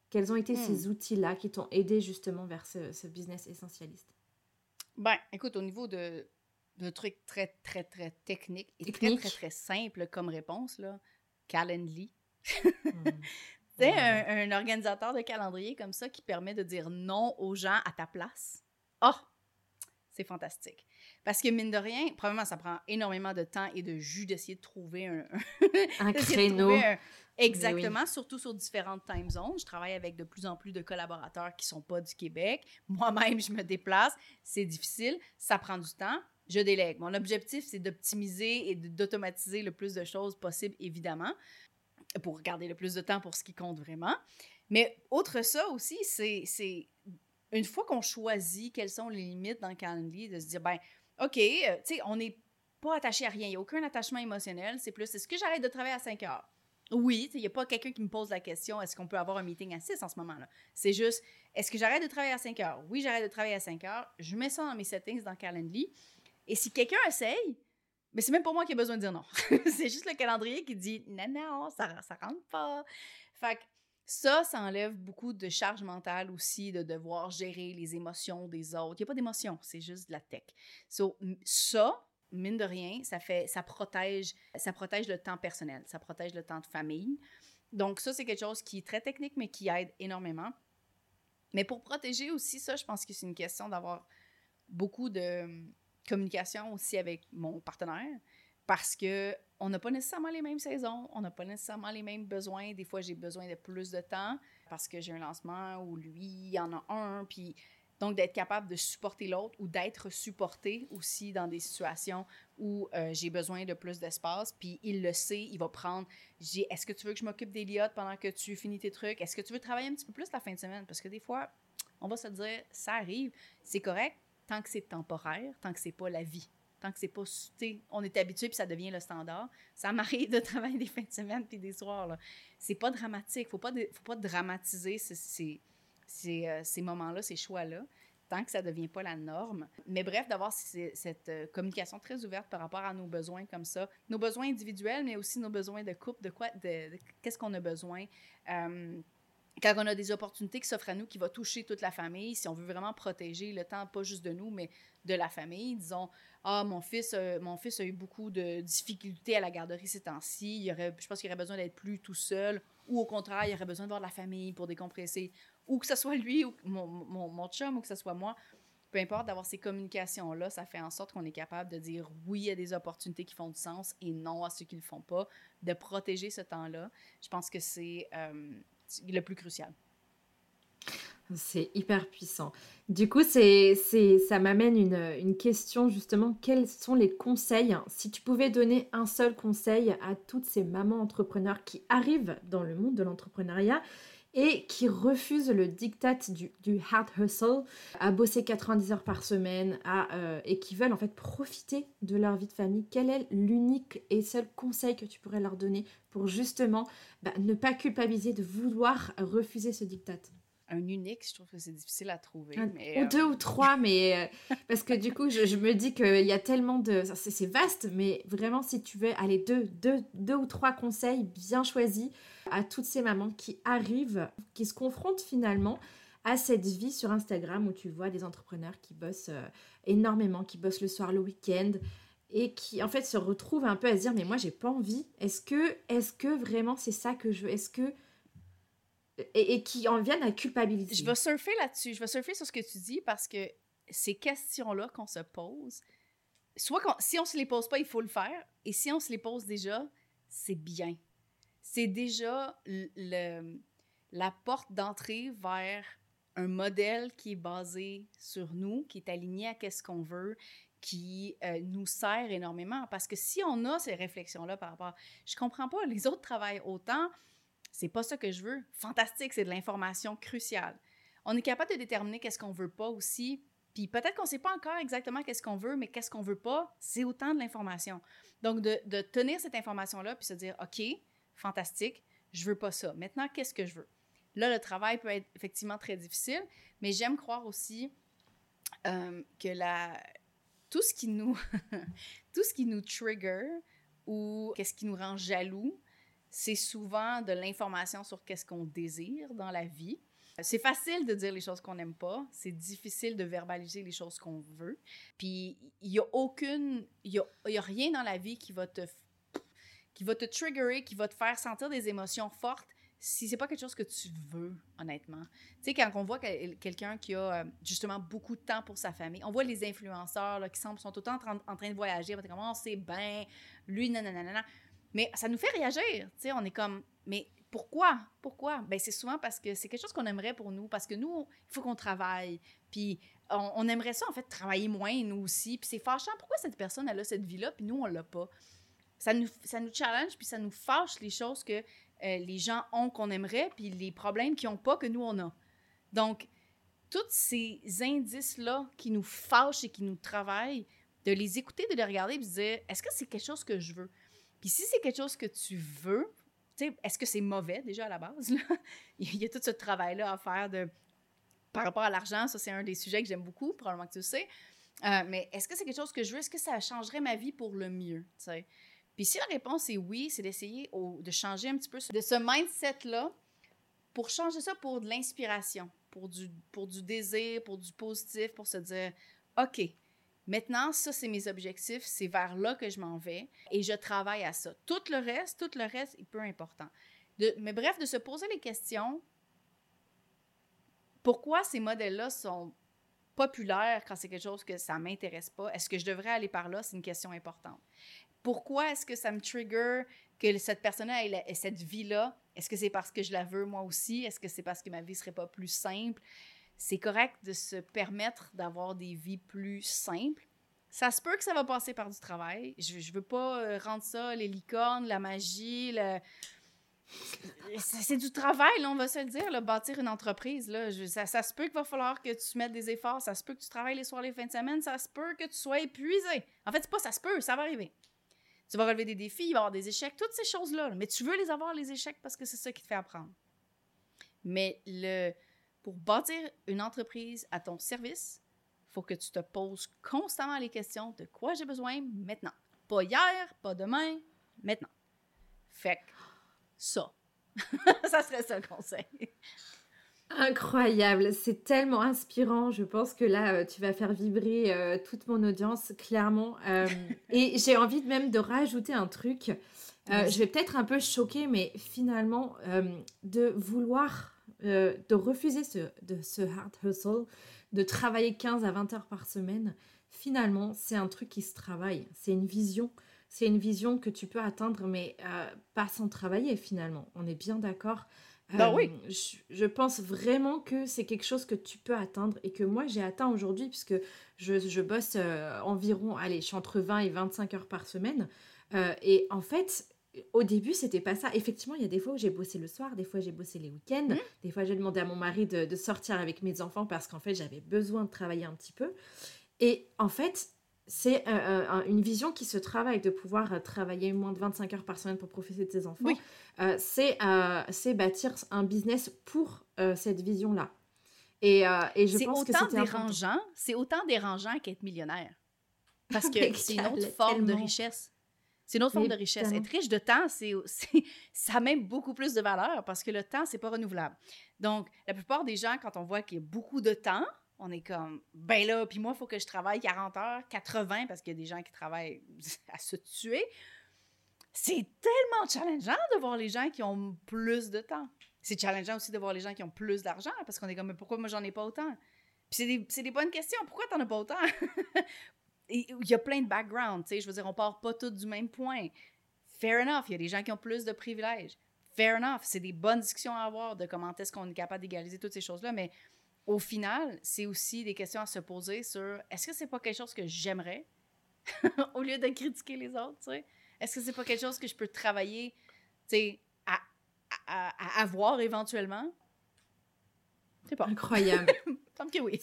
Quels ont été ces hmm. outils-là qui t'ont aidé justement vers ce, business essentialiste? Ben, écoute, au niveau de, de trucs très, très, très techniques et très, très, très simples comme réponse, là, Calendly. Hmm. Tu sais, un, organisateur de calendrier comme ça qui permet de dire non aux gens à ta place. Oh, c'est fantastique. Parce que mine de rien, probablement, ça prend énormément de temps et de jus d'essayer de trouver un, un créneau. Exactement, surtout sur différentes time zones. Je travaille avec de plus en plus de collaborateurs qui sont pas du Québec. Moi-même, je me déplace. C'est difficile. Ça prend du temps. Je délègue. Mon objectif, c'est d'optimiser et d'automatiser le plus de choses possible, évidemment, pour garder le plus de temps pour ce qui compte vraiment. Mais autre ça aussi, c'est une fois qu'on choisit quelles sont les limites dans le calendrier, de se dire, ben, OK, euh, tu sais, on n'est pas attaché à rien. Il n'y a aucun attachement émotionnel. C'est plus, est-ce que j'arrête de travailler à 5 heures? Oui, il n'y a pas quelqu'un qui me pose la question, est-ce qu'on peut avoir un meeting à 6 en ce moment-là? C'est juste, est-ce que j'arrête de travailler à 5 heures? Oui, j'arrête de travailler à 5 heures. Je mets ça dans mes settings dans Calendly. Et si quelqu'un essaye, mais c'est même pas moi qui ai besoin de dire non. c'est juste le calendrier qui dit non, non, ça, ça rentre pas. Fait ça, ça enlève beaucoup de charge mentale aussi, de devoir gérer les émotions des autres. Il n'y a pas d'émotion, c'est juste de la tech. So, ça, mine de rien, ça fait, ça protège, ça protège le temps personnel, ça protège le temps de famille. Donc, ça, c'est quelque chose qui est très technique, mais qui aide énormément. Mais pour protéger aussi ça, je pense que c'est une question d'avoir beaucoup de communication aussi avec mon partenaire parce que on n'a pas nécessairement les mêmes saisons, on n'a pas nécessairement les mêmes besoins. Des fois, j'ai besoin de plus de temps parce que j'ai un lancement ou lui, il en a un. Puis donc, d'être capable de supporter l'autre ou d'être supporté aussi dans des situations où euh, j'ai besoin de plus d'espace. Puis il le sait, il va prendre. Est-ce que tu veux que je m'occupe d'Eliott pendant que tu finis tes trucs? Est-ce que tu veux travailler un petit peu plus la fin de semaine? Parce que des fois, on va se dire, ça arrive, c'est correct tant que c'est temporaire, tant que c'est pas la vie. Que c'est pas, on est habitué puis ça devient le standard. Ça m'arrive de travailler des fins de semaine puis des soirs. C'est pas dramatique. Faut pas, faut pas dramatiser euh, ces moments-là, ces choix-là tant que ça devient pas la norme. Mais bref, d'avoir cette euh, communication très ouverte par rapport à nos besoins comme ça, nos besoins individuels, mais aussi nos besoins de couple, de quoi, de, qu'est-ce qu'on a besoin. Euh, quand on a des opportunités qui s'offrent à nous, qui vont toucher toute la famille, si on veut vraiment protéger le temps, pas juste de nous, mais de la famille, disons, ah, mon fils, euh, mon fils a eu beaucoup de difficultés à la garderie ces temps-ci, je pense qu'il aurait besoin d'être plus tout seul, ou au contraire, il aurait besoin de voir de la famille pour décompresser, ou que ce soit lui, mon, mon, mon chum, ou que ce soit moi. Peu importe, d'avoir ces communications-là, ça fait en sorte qu'on est capable de dire oui à des opportunités qui font du sens et non à ceux qui ne le font pas, de protéger ce temps-là. Je pense que c'est euh, le plus crucial. C'est hyper puissant. Du coup, c'est, c'est, ça m'amène une, une, question justement. Quels sont les conseils Si tu pouvais donner un seul conseil à toutes ces mamans entrepreneurs qui arrivent dans le monde de l'entrepreneuriat et qui refusent le diktat du, du hard hustle, à bosser 90 heures par semaine à, euh, et qui veulent en fait profiter de leur vie de famille, quel est l'unique et seul conseil que tu pourrais leur donner pour justement bah, ne pas culpabiliser de vouloir refuser ce diktat? Un unique, je trouve que c'est difficile à trouver. ou euh, deux ou trois, mais euh, parce que du coup, je, me dis qu'il y a tellement de... C'est vaste, mais vraiment, si tu veux, aller deux, deux, deux ou trois conseils bien choisis à toutes ces mamans qui arrivent, qui se confrontent finalement à cette vie sur Instagram où tu vois des entrepreneurs qui bossent euh, énormément, qui bossent le soir, le week-end et qui en fait se retrouvent un peu à se dire mais moi j'ai pas envie. Est-ce que est-ce que vraiment c'est ça que je veux? Est-ce que et, qui en viennent à culpabiliser? Je vais surfer là-dessus. Je vais surfer sur ce que tu dis parce que ces questions-là qu'on se pose, soit si on se les pose pas, il faut le faire. Et si on se les pose déjà, c'est bien. C'est déjà le, la porte d'entrée vers un modèle qui est basé sur nous, qui est aligné à qu'est-ce qu'on veut, qui euh, nous sert énormément. Parce que si on a ces réflexions-là par rapport, je comprends pas, les autres travaillent autant, c'est pas ça que je veux. Fantastique, c'est de l'information cruciale. On est capable de déterminer qu'est-ce qu'on veut pas aussi. Puis peut-être qu'on sait pas encore exactement qu'est-ce qu'on veut, mais qu'est-ce qu'on veut pas, c'est autant de l'information. Donc de, de tenir cette information-là puis se dire, OK, fantastique, je veux pas ça. Maintenant, qu'est-ce que je veux? Là, le travail peut être effectivement très difficile, mais j'aime croire aussi euh, que la, tout ce qui nous, tout ce qui nous trigger ou qu'est-ce qui nous rend jaloux, c'est souvent de l'information sur qu'est-ce qu'on désire dans la vie. C'est facile de dire les choses qu'on n'aime pas, c'est difficile de verbaliser les choses qu'on veut. Puis il y a aucune, il y a, rien dans la vie qui va te qui va te triggerer, qui va te faire sentir des émotions fortes si c'est pas quelque chose que tu veux, honnêtement. Tu sais, quand on voit quelqu'un qui a euh, justement beaucoup de temps pour sa famille, on voit les influenceurs là, qui sont, sont tout le temps en, train de voyager, on va comment oh, c'est bien, lui, nanana. Mais ça nous fait réagir. Tu sais, on est comme, mais pourquoi? Pourquoi? Ben, c'est souvent parce que c'est quelque chose qu'on aimerait pour nous, parce que nous, il faut qu'on travaille. Puis on, aimerait ça, en fait, travailler moins, nous aussi. Puis c'est fâchant. Pourquoi cette personne, elle a cette vie-là, puis nous, on l'a pas? Ça nous, ça nous challenge, puis ça nous fâche les choses que euh, les gens ont qu'on aimerait, puis les problèmes qu'ils n'ont pas que nous, on a. Donc, tous ces indices-là qui nous fâchent et qui nous travaillent, de les écouter, de les regarder, et de dire, est-ce que c'est quelque chose que je veux? Puis si c'est quelque chose que tu veux, est-ce que c'est mauvais déjà à la base? Il y a tout ce travail-là à faire de, par rapport à l'argent. Ça, c'est un des sujets que j'aime beaucoup, probablement que tu le sais. Euh, mais est-ce que c'est quelque chose que je veux? Est-ce que ça changerait ma vie pour le mieux? Puis si la réponse est oui, c'est d'essayer de changer un petit peu de ce mindset-là pour changer ça pour de l'inspiration, pour du, désir, pour du positif, pour se dire, OK, Maintenant, ça, c'est mes objectifs, c'est vers là que je m'en vais et je travaille à ça. Tout le reste, tout le reste est peu important. De, mais bref, de se poser les questions. Pourquoi ces modèles-là sont populaires quand c'est quelque chose que ça m'intéresse pas? Est-ce que je devrais aller par là? C'est une question importante. Pourquoi est-ce que ça me trigger que cette personne-là ait, cette vie-là? Est-ce que c'est parce que je la veux moi aussi? Est-ce que c'est parce que ma vie serait pas plus simple? C'est correct de se permettre d'avoir des vies plus simples. Ça se peut que ça va passer par du travail. Je, je veux pas euh, rendre ça les licornes, la magie, c'est du travail, on va se le dire, là, bâtir une entreprise. Là. ça, ça, se peut qu'il va falloir que tu mettes des efforts, ça se peut que tu travailles les soirs, les fins de semaine, ça se peut que tu sois épuisé. En fait, c'est pas ça se peut, ça va arriver. Tu vas relever des défis, il va y avoir des échecs, toutes ces choses-là. Mais tu veux les avoir, les échecs, parce que c'est ça qui te fait apprendre. Mais le, pour bâtir une entreprise à ton service, il faut que tu te poses constamment les questions de quoi j'ai besoin maintenant. Pas hier, pas demain, maintenant. Fait que ça. ça serait ça le conseil. Incroyable, c'est tellement inspirant. Je pense que là, euh, tu vas faire vibrer euh, toute mon audience, clairement. Euh, et j'ai envie de même de rajouter un truc. je vais peut-être un peu choquer, mais finalement, de vouloir, de refuser ce, de, ce hard hustle, de travailler 15 à 20 heures par semaine, finalement, c'est un truc qui se travaille. C'est une vision c'est une vision que tu peux atteindre, mais pas sans travailler finalement. On est bien d'accord. Oui. Euh, je, pense vraiment que c'est quelque chose que tu peux atteindre et que moi j'ai atteint aujourd'hui puisque je, je bosse euh, environ, allez, je suis entre 20 et 25 heures par semaine. et en fait, au début, c'était pas ça. Effectivement, il y a des fois où j'ai bossé le soir, des fois j'ai bossé les week-ends, mmh. des fois j'ai demandé à mon mari de, de sortir avec mes enfants parce qu'en fait j'avais besoin de travailler un petit peu. Et en fait, c'est une vision qui se travaille de pouvoir euh, travailler moins de 25 heures par semaine pour profiter de ses enfants. Euh, euh, c'est bâtir un business pour cette vision-là. Et, et, je pense que c'est dérangeant. C'est autant dérangeant qu'être millionnaire. Parce que c'est une autre forme de richesse. C'est une autre forme de richesse. Être riche de temps, c'est, ça a même beaucoup plus de valeur parce que le temps, c'est pas renouvelable. Donc, la plupart des gens, quand on voit qu'il y a beaucoup de temps, on est comme, ben là, puis moi, il faut que je travaille 40 heures, 80, parce qu'il y a des gens qui travaillent à se tuer. C'est tellement challengeant de voir les gens qui ont plus de temps. C'est challengeant aussi de voir les gens qui ont plus d'argent, parce qu'on est comme, mais pourquoi moi, j'en ai pas autant? Puis c'est des, bonnes questions. Pourquoi t'en as pas autant? Il y a plein de backgrounds, tu sais. Je veux dire, on part pas tous du même point. Fair enough. Il y a des gens qui ont plus de privilèges. Fair enough. C'est des bonnes discussions à avoir de comment est-ce qu'on est capable d'égaliser toutes ces choses-là, mais au final, c'est aussi des questions à se poser sur est-ce que c'est pas quelque chose que j'aimerais? Au lieu de critiquer les autres, tu sais? Est-ce que c'est pas quelque chose que je peux travailler, tu sais, à, à, avoir éventuellement? C'est pas. Incroyable. Tant que oui.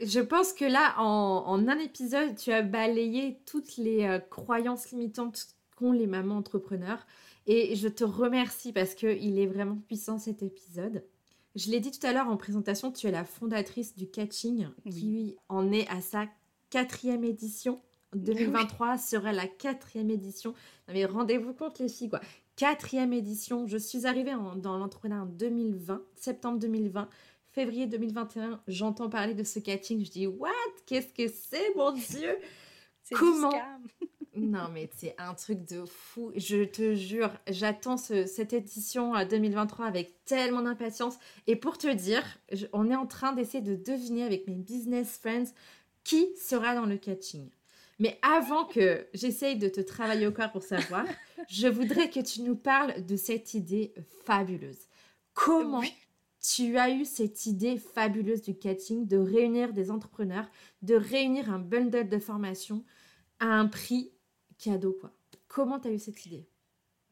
Je pense que là, en, en, un épisode, tu as balayé toutes les euh, croyances limitantes qu'ont les mamans entrepreneurs. Et je te remercie parce qu'il est vraiment puissant cet épisode. Je l'ai dit tout à l'heure en présentation, tu es la fondatrice du catching qui en est à sa quatrième édition. 2023 sera la quatrième édition. mais rendez-vous compte les filles, quoi. Quatrième édition. Je suis arrivée dans l'entrepreneuriat en 2020, septembre 2020. Février 2021, j'entends parler de ce catching. Je dis, what? Qu'est-ce que c'est, mon Dieu? Comment? Non, mais c'est un truc de fou. Je te jure, j'attends cette édition 2023 avec tellement d'impatience. Et pour te dire, on est en train d'essayer de deviner avec mes business friends qui sera dans le catching. Mais avant que j'essaye de te travailler au corps pour savoir, je voudrais que tu nous parles de cette idée fabuleuse. Comment tu as eu cette idée fabuleuse du catching de réunir des entrepreneurs, de réunir un bundle de formation à un prix cadeau, quoi. Comment tu as eu cette idée?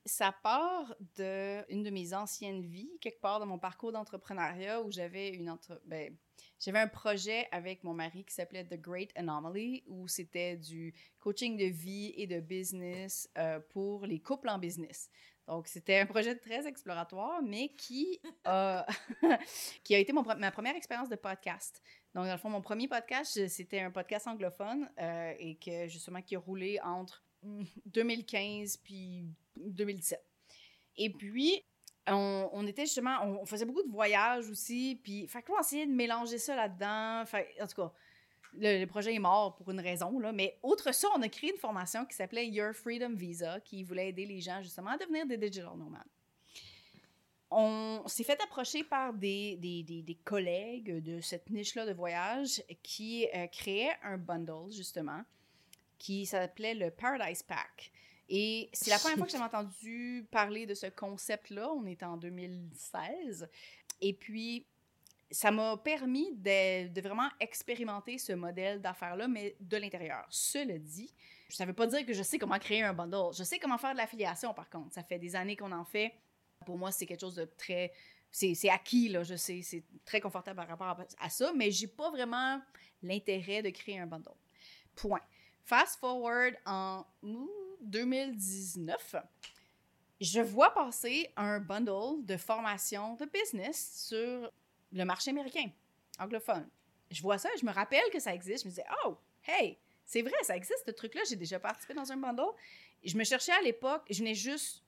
Ça part d'une de mes anciennes vies, quelque part dans mon parcours d'entrepreneuriat où j'avais une entre... Ben, j'avais un projet avec mon mari qui s'appelait The Great Anomaly, où c'était du coaching de vie et de business euh, pour les couples en business. Donc, c'était un projet très exploratoire, mais qui a, qui a été mon, ma première expérience de podcast. Donc, dans le fond, mon premier podcast, c'était un podcast anglophone euh, et que justement qui a roulé entre 2015 puis 2017. Et puis, on, était justement, on, faisait beaucoup de voyages aussi, puis fait qu'on essayait de mélanger ça là-dedans. en tout cas, le, projet est mort pour une raison, là, mais autre ça, on a créé une formation qui s'appelait Your Freedom Visa, qui voulait aider les gens justement à devenir des digital nomades. on s'est fait approcher par des, des, des, collègues de cette niche-là de voyage qui euh, créaient un bundle, justement, qui s'appelait le Paradise Pack. Et c'est la première fois que j'avais entendu parler de ce concept-là. On est en 2016. Et puis, ça m'a permis de, de, vraiment expérimenter ce modèle d'affaires-là, mais de l'intérieur. Cela dit, ça ne veut pas dire que je sais comment créer un bundle. Je sais comment faire de l'affiliation, par contre. Ça fait des années qu'on en fait. Pour moi, c'est quelque chose de très. C'est acquis, là, je sais. C'est très confortable par rapport à, ça, mais j'ai pas vraiment l'intérêt de créer un bundle. Point. Fast forward en 2019, je vois passer un bundle de formation de business sur le marché américain, anglophone. Je vois ça, je me rappelle que ça existe. Je me disais, oh, hey, c'est vrai, ça existe ce truc-là. J'ai déjà participé dans un bundle. Je me cherchais à l'époque, je venais juste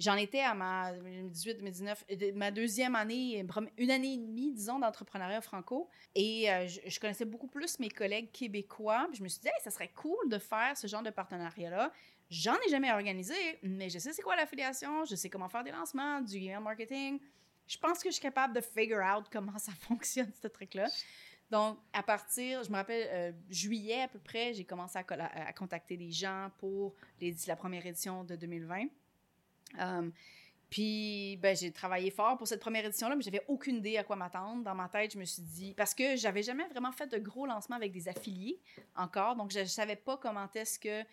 J'en étais à ma 18, 2019, euh, ma deuxième année, une année et demie, disons, d'entrepreneuriat franco. Et euh, je, connaissais beaucoup plus mes collègues québécois. je me suis dit, ça serait cool de faire ce genre de partenariat-là. J'en ai jamais organisé, mais je sais c'est quoi l'affiliation, je sais comment faire des lancements, du email marketing. Je pense que je suis capable de figure out comment ça fonctionne, ce truc-là. Donc, à partir, je me rappelle, euh, juillet à peu près, j'ai commencé à, contacter des gens pour la première édition de 2020. Um, puis, ben, j'ai travaillé fort pour cette première édition-là, mais j'avais aucune idée à quoi m'attendre. Dans ma tête, je me suis dit, parce que j'avais jamais vraiment fait de gros lancements avec des affiliés encore, donc je ne savais pas comment est-ce que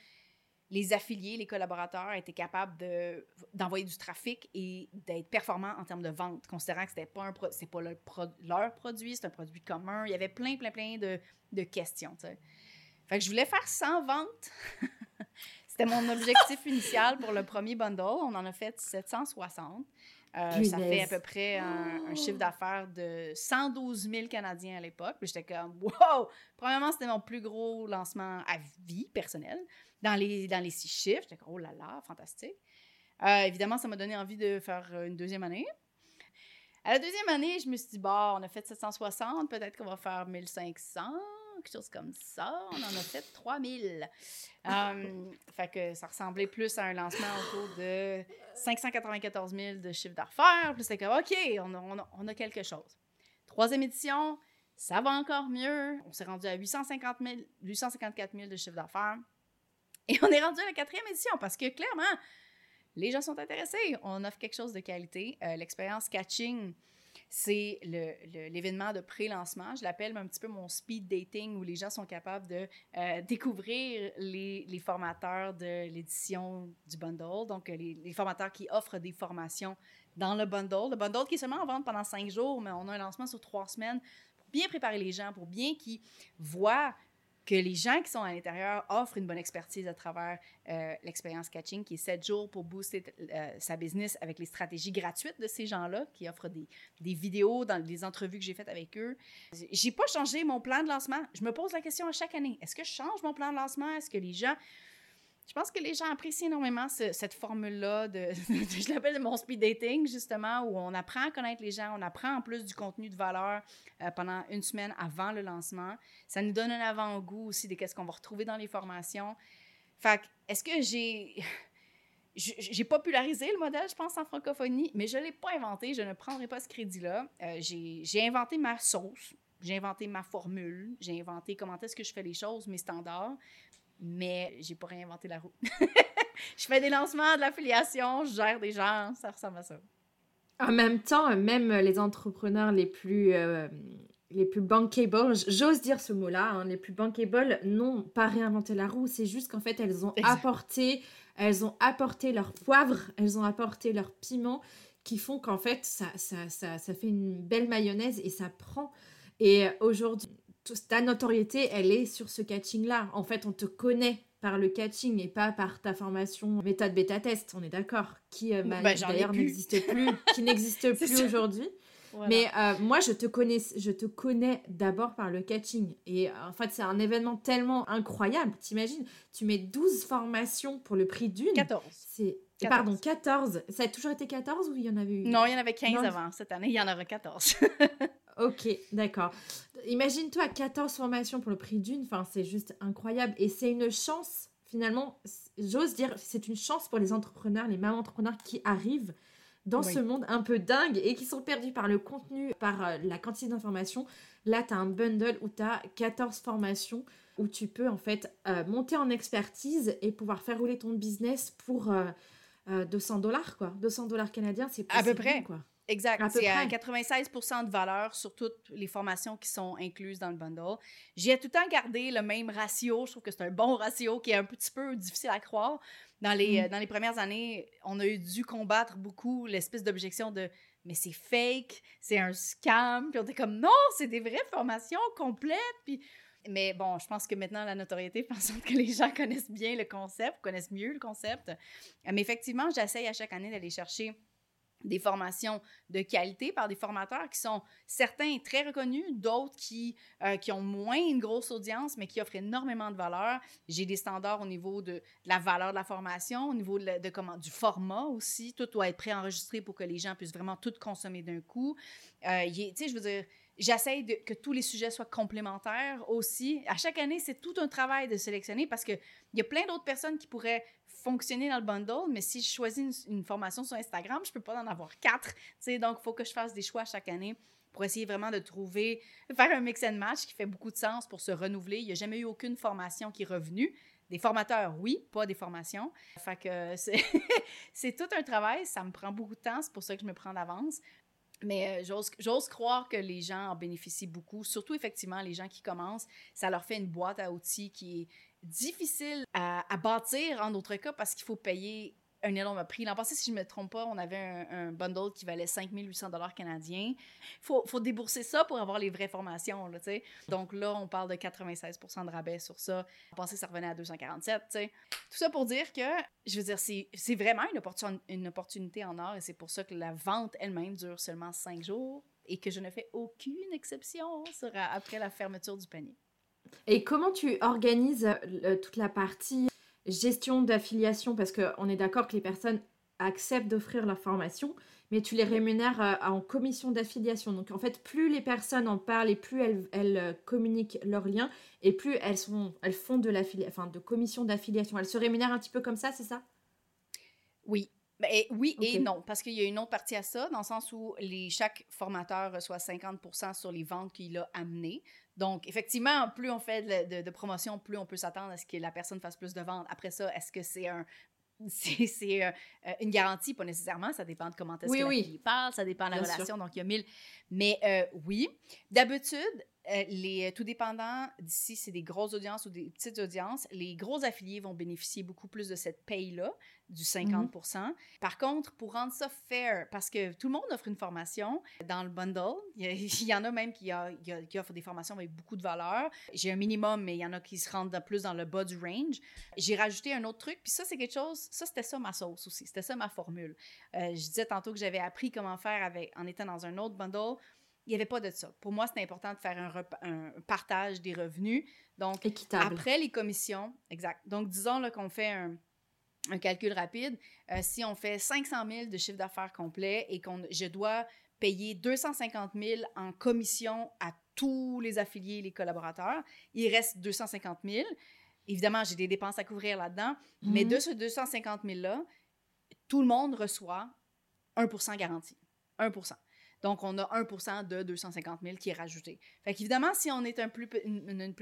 les affiliés, les collaborateurs étaient capables de, d'envoyer du trafic et d'être performants en termes de vente, considérant que c'était pas, un c'est pas leur, produit, c'est un produit commun. Il y avait plein, plein, plein de, questions. Fait que je voulais faire 100 ventes C'était mon objectif initial pour le premier bundle. On en a fait 760. Euh, ça fait à peu près un, chiffre d'affaires de 112 000 Canadiens à l'époque. J'étais comme, wow! Premièrement, c'était mon plus gros lancement à vie personnel. Dans les, dans les six chiffres, j'étais comme, oh là là, fantastique. Euh, évidemment, ça m'a donné envie de faire une deuxième année. À la deuxième année, je me suis dit, bon, on a fait 760, peut-être qu'on va faire 1500 quelque chose comme ça. On en a fait 3000. Um, fait que ça ressemblait plus à un lancement autour de 594 000 de chiffre d'affaires. Puis c'était comme, OK, on a, on, a, quelque chose. Troisième édition, ça va encore mieux. On s'est rendu à 850 000, 854 000 de chiffre d'affaires. Et on est rendu à la quatrième édition parce que clairement, les gens sont intéressés. On offre quelque chose de qualité. Euh, l'expérience catching, c'est l'événement de pré-lancement. Je l'appelle un petit peu mon speed dating où les gens sont capables de euh, découvrir les, les, formateurs de l'édition du bundle, donc euh, les, les, formateurs qui offrent des formations dans le bundle. Le bundle qui est seulement en vente pendant cinq jours, mais on a un lancement sur trois semaines pour bien préparer les gens, pour bien qu'ils voient que les gens qui sont à l'intérieur offrent une bonne expertise à travers euh, l'expérience catching, qui est sept jours pour booster euh, sa business avec les stratégies gratuites de ces gens-là, qui offrent des, des, vidéos dans les entrevues que j'ai faites avec eux. J'ai pas changé mon plan de lancement. Je me pose la question à chaque année. Est-ce que je change mon plan de lancement? Est-ce que les gens je pense que les gens apprécient énormément cette formule-là je l'appelle mon speed dating, justement, où on apprend à connaître les gens, on apprend en plus du contenu de valeur euh, pendant une semaine avant le lancement. Ça nous donne un avant-goût aussi de qu'est-ce qu'on va retrouver dans les formations. Fait est-ce que j'ai... J'ai popularisé le modèle, je pense, en francophonie, mais je ne l'ai pas inventé. Je ne prendrai pas ce crédit-là. Euh, j'ai inventé ma sauce, j'ai inventé ma formule, j'ai inventé comment est-ce que je fais les choses, mes standards mais j'ai pas réinventé la roue. je fais des lancements, de l'affiliation, je gère des gens, ça ressemble à ça. En même temps, même les entrepreneurs les plus, euh, les plus bankable, j'ose dire ce mot-là, hein, les plus bankable n'ont pas réinventé la roue, c'est juste qu'en fait, elles ont apporté elles ont apporté leur poivre, elles ont apporté leur piment qui font qu'en fait, ça, ça, ça, ça fait une belle mayonnaise et ça prend. Et aujourd'hui, ta notoriété, elle est sur ce catching-là. En fait, on te connaît par le catching et pas par ta formation méthode bêta-test, on est d'accord, qui euh, bah, d'ailleurs n'existe plus, qui n'existe plus aujourd'hui. Mais euh, moi, je te connais, je te connais d'abord par le catching. Et euh, en fait, c'est un événement tellement incroyable. T'imagines, tu mets 12 formations pour le prix d'une. 14. C'est Pardon, 14. Ça a toujours été 14 ou il y en avait eu? Non, il y en avait 15 avant. Cette année, il y en aura 14. Ok, d'accord. Imagine-toi 14 formations pour le prix d'une, enfin, c'est juste incroyable. Et c'est une chance, finalement, j'ose dire, c'est une chance pour les entrepreneurs, les mamans entrepreneurs qui arrivent dans ce monde un peu dingue et qui sont perdus par le contenu, par euh, la quantité d'informations. Là, tu as un bundle où tu as 14 formations où tu peux en fait euh, monter en expertise et pouvoir faire rouler ton business pour 200 dollars quoi. 200 dollars canadiens, c'est à peu près quoi. Exact. C'est à 96% de valeur sur toutes les formations qui sont incluses dans le bundle. J'ai tout le temps gardé le même ratio. Je trouve que c'est un bon ratio qui est un petit peu difficile à croire. Dans les, mm. euh, dans les premières années, on a dû combattre beaucoup l'espèce d'objection de mais c'est fake, c'est un scam. Puis on était comme non, c'est des vraies formations complètes. Puis mais bon, je pense que maintenant, la notoriété fait en sorte que les gens connaissent bien le concept, connaissent mieux le concept. Mais effectivement, j'essaye à chaque année d'aller chercher des formations de qualité par des formateurs qui sont certains très reconnus, d'autres qui, euh, qui ont moins une grosse audience, mais qui offrent énormément de valeur. J'ai des standards au niveau de, la valeur de la formation, au niveau de, comment, du format aussi. Tout doit être préenregistré pour que les gens puissent vraiment tout consommer d'un coup. Euh, sais, je veux dire, J'essaie que tous les sujets soient complémentaires aussi. À chaque année, c'est tout un travail de sélectionner parce qu'il y a plein d'autres personnes qui pourraient fonctionner dans le bundle, mais si je choisis une, formation sur Instagram, je peux pas en avoir quatre. Donc, il faut que je fasse des choix chaque année pour essayer vraiment de trouver, faire un mix and match qui fait beaucoup de sens pour se renouveler. Il n'y a jamais eu aucune formation qui est revenue. Des formateurs, oui, pas des formations. Fait que c'est tout un travail, ça me prend beaucoup de temps, c'est pour ça que je me prends d'avance. Mais euh, j'ose croire que les gens en bénéficient beaucoup, surtout effectivement les gens qui commencent. Ça leur fait une boîte à outils qui est difficile à, à bâtir en d'autres cas parce qu'il faut payer un énorme prix. L'an passé, si je ne me trompe pas, on avait un, bundle qui valait 5800 dollars canadiens. Il faut, débourser ça pour avoir les vraies formations. Donc là, on parle de 96% de rabais sur ça. L'an passé, ça revenait à 247. Tout ça pour dire que, je veux dire, c'est vraiment une, opportunité en or et c'est pour ça que la vente elle-même dure seulement 5 jours et que je ne fais aucune exception après la fermeture du panier. Et comment tu organises euh, toute la partie gestion d'affiliation, parce qu'on est d'accord que les personnes acceptent d'offrir leur formation, mais tu les rémunères euh, en commission d'affiliation. Donc en fait, plus les personnes en parlent et plus elles, euh, communiquent leurs liens, et plus elles, sont, elles font de, enfin, de commission d'affiliation. Elles se rémunèrent un petit peu comme ça, c'est ça? Oui, mais oui et non, parce qu'il y a une autre partie à ça, dans le sens où les, chaque formateur reçoit 50 sur les ventes qu'il a amenées. Donc, effectivement, plus on fait de, de, promotion, plus on peut s'attendre à ce que la personne fasse plus de ventes. Après ça, est-ce que c'est un, c'est euh, une garantie, pas nécessairement. Ça dépend de comment est-ce que parle, ça dépend de la relation. Donc, il y a mille. Mais euh, oui, d'habitude, euh, les tout dépendants d'ici, c'est des grosses audiences ou des petites audiences. Les gros affiliés vont bénéficier beaucoup plus de cette paye-là du 50 mhm. Par contre, pour rendre ça fair, parce que tout le monde offre une formation dans le bundle, il y, en a même qui, qui, offrent des formations avec beaucoup de valeur. J'ai un minimum, mais il y en a qui se rendent plus dans le bas du range. J'ai rajouté un autre truc, puis ça, c'est quelque chose, ça, c'était ça ma sauce aussi, c'était ça ma formule. Euh, je disais tantôt que j'avais appris comment faire avec, en étant dans un autre bundle. Il n'y avait pas de ça. Pour moi, c'était important de faire un, un, partage des revenus. Donc, Équitable. après les commissions, exact. Donc, disons qu'on fait un, un calcul rapide, euh, si on fait 500 000 de chiffre d'affaires complet et que je dois payer 250 000 en commission à tous les affiliés et les collaborateurs, il reste 250 000. Évidemment, j'ai des dépenses à couvrir là-dedans, mais mhm. de ce 250 000-là, tout le monde reçoit 1% garanti. 1 donc, on a 1% de 250 000 qui est rajouté. Fait qu'évidemment, si on est un plus, une,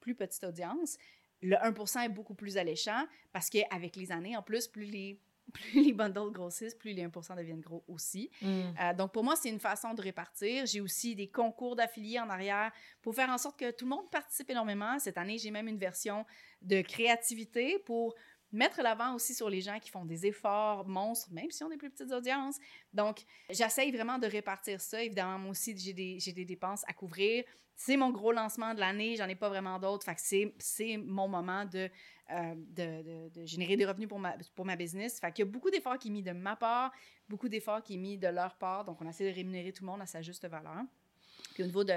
plus petite audience, le 1% est beaucoup plus alléchant parce qu'avec les années, en plus, plus les, plus les bundles grossissent, plus les 1% deviennent gros aussi. Mm. Euh, donc, pour moi, c'est une façon de répartir. J'ai aussi des concours d'affiliés en arrière pour faire en sorte que tout le monde participe énormément. Cette année, j'ai même une version de créativité pour mettre l'avant aussi sur les gens qui font des efforts monstres, même si on est plus petites audiences. Donc, j'essaye vraiment de répartir ça. Évidemment, moi aussi, j'ai des, des, dépenses à couvrir. C'est mon gros lancement de l'année, j'en ai pas vraiment d'autres. Fait que c'est mon moment de, euh, de, de, générer des revenus pour ma, pour ma business. Fait qu'il y a beaucoup d'efforts qui sont mis de ma part, beaucoup d'efforts qui sont mis de leur part. Donc, on essaie de rémunérer tout le monde à sa juste valeur. Puis au niveau de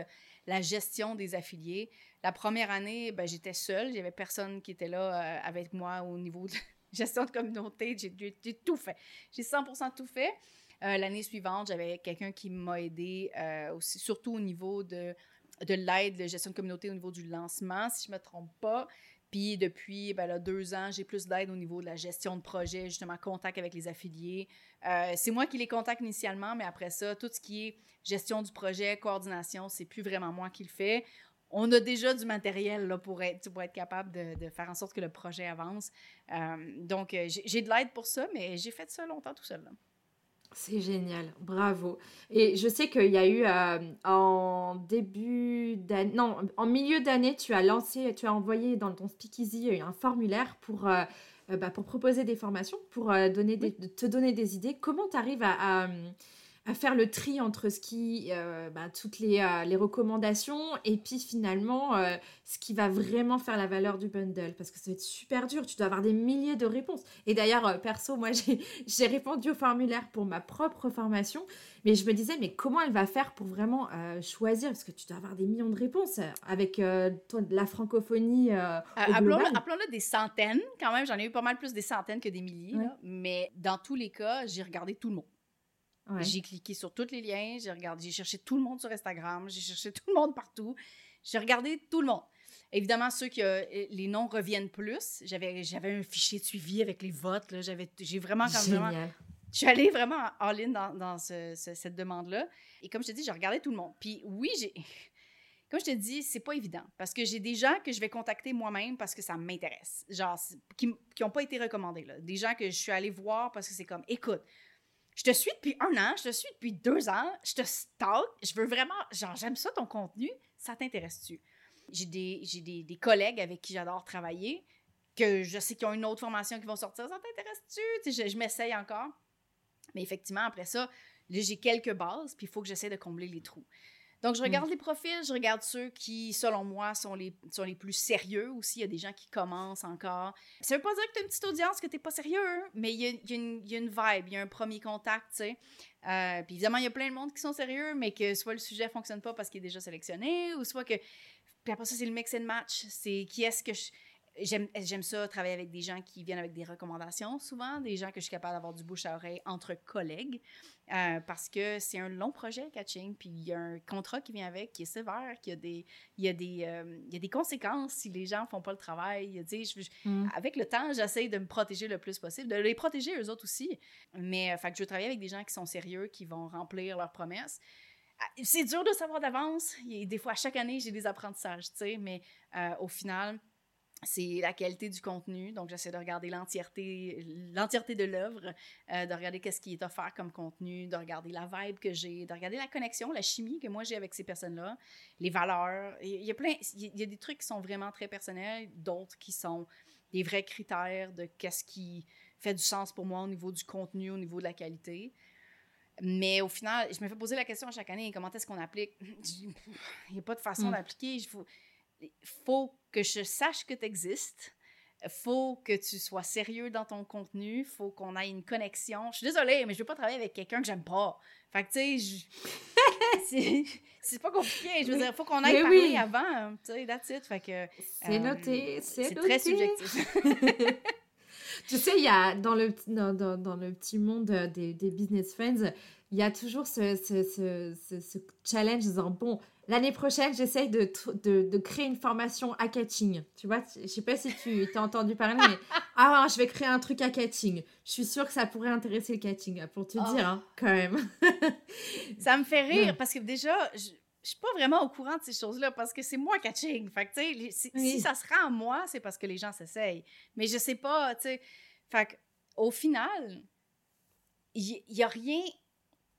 la gestion des affiliés, la première année, ben, j'étais seule. Avait personne qui était là euh, avec moi au niveau de gestion de communauté. J'ai tout fait. J'ai 100% tout fait. Euh, l'année suivante, j'avais quelqu'un qui m'a aidé euh, aussi, surtout au niveau de, de l'aide, de gestion de communauté, au niveau du lancement, si je ne me trompe pas. Puis depuis ben là, deux ans, j'ai plus d'aide au niveau de la gestion de projet, justement, contact avec les affiliés. Euh, c'est moi qui les contacte initialement, mais après ça, tout ce qui est gestion du projet, coordination, c'est plus vraiment moi qui le fais. On a déjà du matériel là, pour, être, pour être capable de, faire en sorte que le projet avance. Euh, donc, euh, j'ai de l'aide pour ça, mais j'ai fait ça longtemps tout seul. C'est génial, bravo. Et je sais qu'il y a eu en début d'année, non, en milieu d'année, tu as lancé, tu as envoyé dans ton Speakeasy un formulaire pour euh, bah, pour proposer des formations, pour euh, donner te donner des idées. Comment tu arrives à, à, faire le tri entre ce qui, euh, bah, toutes les, les, recommandations et puis finalement ce qui va vraiment faire la valeur du bundle Parce que ça va être super dur, tu dois avoir des milliers de réponses. Et d'ailleurs, perso, moi j'ai répondu au formulaire pour ma propre formation mais je me disais, mais comment elle va faire pour vraiment euh, choisir? Parce que tu dois avoir des millions de réponses euh, avec euh, la francophonie. Appelons-le des centaines, quand même. J'en ai eu pas mal plus des centaines que des milliers. Mais dans tous les cas, j'ai regardé tout le monde. J'ai cliqué sur tous les liens, j'ai regardé, j'ai cherché tout le monde sur Instagram, j'ai cherché tout le monde partout. J'ai regardé tout le monde. Évidemment, ceux qui les noms reviennent plus. J'avais, j'avais un fichier de suivi avec les votes. J'avais, j'ai vraiment, quand vraiment je suis allée vraiment all-in dans, cette demande-là. Et comme je te dis, j'ai regardé tout le monde. Puis oui, j'ai. Comme je te dis, c'est pas évident parce que j'ai des gens que je vais contacter moi-même parce que ça m'intéresse. Genre, qui n'ont pas été recommandés. Là. Des gens que je suis allée voir parce que c'est comme, écoute, je te suis depuis un an, je te suis depuis deux ans, je te stalk, je veux vraiment, genre, j'aime ça ton contenu, ça t'intéresse-tu? J'ai des, des, des, collègues avec qui j'adore travailler, que je sais qu'ils ont une autre formation qui vont sortir, ça t'intéresse-tu? Je, je m'essaye encore. Mais effectivement, après ça, j'ai quelques bases, puis il faut que j'essaie de combler les trous. Donc, je regarde mm. les profils, je regarde ceux qui, selon moi, sont les, sont les plus sérieux aussi. Il y a des gens qui commencent encore. Ça veut pas dire que tu as une petite audience, que tu pas sérieux, mais il y, a, il, y a une, il y, a, une, vibe, il y a un premier contact, tu sais. Euh, puis évidemment, il y a plein de monde qui sont sérieux, mais que soit le sujet fonctionne pas parce qu'il est déjà sélectionné, ou soit que... Puis après ça, c'est le mix and match. C'est qui est-ce que je J'aime ça, travailler avec des gens qui viennent avec des recommandations, souvent, des gens que je suis capable d'avoir du bouche à oreille entre collègues, euh, parce que c'est un long projet, catching, puis il y a un contrat qui vient avec, qui est sévère, qui a des, il y a des, euh, il y a des conséquences si les gens font pas le travail. Tu sais, mm. Avec le temps, j'essaie de me protéger le plus possible, de les protéger eux autres aussi. Mais, euh, fait que je veux travailler avec des gens qui sont sérieux, qui vont remplir leurs promesses ah, c'est dur de savoir d'avance. Des fois, chaque année, j'ai des apprentissages, tu sais, mais au final, c'est la qualité du contenu. Donc, j'essaie de regarder l'entièreté, l'entièreté de l'œuvre, euh, de regarder qu'est-ce qui est offert comme contenu, de regarder la vibe que j'ai, de regarder la connexion, la chimie que moi j'ai avec ces personnes-là, les valeurs. Il y a plein, il y a des trucs qui sont vraiment très personnels, d'autres qui sont des vrais critères de qu'est-ce qui fait du sens pour moi au niveau du contenu, au niveau de la qualité. Mais au final, je me fais poser la question à chaque année, comment est-ce qu'on applique? Il n'y a pas de façon mm. d'appliquer. Il faut, faut que je sache que tu existes. Faut que tu sois sérieux dans ton contenu. Faut qu'on ait une connexion. Je suis désolée, mais je veux pas travailler avec quelqu'un que j'aime pas. Fait que, tu sais, c'est pas compliqué. Je veux dire, faut qu'on aille parler avant. Tu sais, that's it. Fait que. C'est noté. Euh, c'est très subjectif. tu sais, il y a dans le, dans, dans, dans le petit monde des, des business friends, il y a toujours ce, ce, ce, ce challenge disant bon, L'année prochaine, j'essaye de, de, de, créer une formation à catching. Tu vois, je sais pas si tu t'as entendu parler, mais ah, je vais créer un truc à catching. Je suis sûre que ça pourrait intéresser le catching, pour te dire, hein, quand même. ça me fait rire parce que déjà, je, je suis pas vraiment au courant de ces choses-là parce que c'est moi catching. Fait que, tu sais, si, ça se rend à moi, c'est parce que les gens s'essayent. Mais je sais pas, tu sais. Fait que, au final, il y, y a rien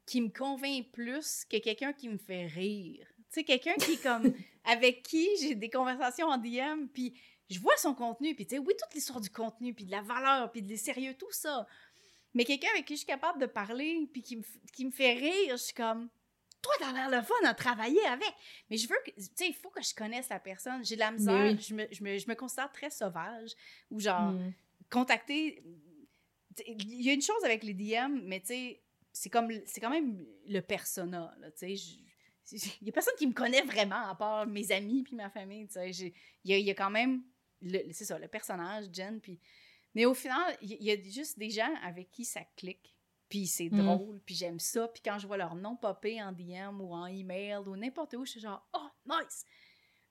qui me convainc plus que quelqu'un qui me fait rire. Tu sais, quelqu'un qui est comme, avec qui j'ai des conversations en DM, puis je vois son contenu, puis tu sais, oui, toute l'histoire du contenu, puis de la valeur, puis de sérieux, tout ça. Mais quelqu'un avec qui je suis capable de parler, puis qui me, qui me fait rire, je suis comme, toi, t'as l'air le fun à travailler avec. Mais je veux que, tu sais, il faut que je connaisse la personne. J'ai de la misère, je, me, je, me, je, me, considère très sauvage, ou genre, hmm. contacter. Il y a une chose avec les DM, mais tu sais, c'est comme c'est quand même le persona tu sais il y a personne qui me connaît vraiment à part mes amis puis ma famille, tu sais. Il y, a quand même, c'est ça, le personnage, Jen, puis... Mais au final, il y, a juste des gens avec qui ça clique, puis c'est mm. drôle, puis j'aime ça, puis quand je vois leur nom popper en DM ou en email ou n'importe où, je suis genre « Oh, nice! »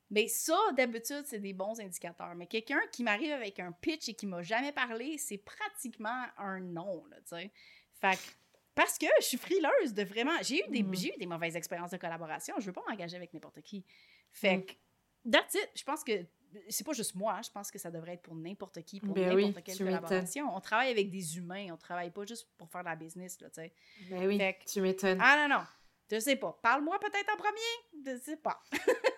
Mais ça, d'habitude, c'est des bons indicateurs. Mais quelqu'un qui m'arrive avec un pitch et qui m'a jamais parlé, c'est pratiquement un non, là, tu sais. Fait que, parce que je suis frileuse de vraiment. J'ai eu, des, Mm. j'ai eu des mauvaises expériences de collaboration. Je veux pas m'engager avec n'importe qui. Fait Mm. que, that's it. Je pense que c'est pas juste moi. Je pense que ça devrait être pour n'importe qui, pour Ben oui, n'importe quelle collaboration. On travaille avec des humains. On travaille pas juste pour faire de la business, là, tu sais. Ben oui, que- tu m'étonnes. Ah non, non. Je sais pas. Parle-moi peut-être en premier. Je sais pas.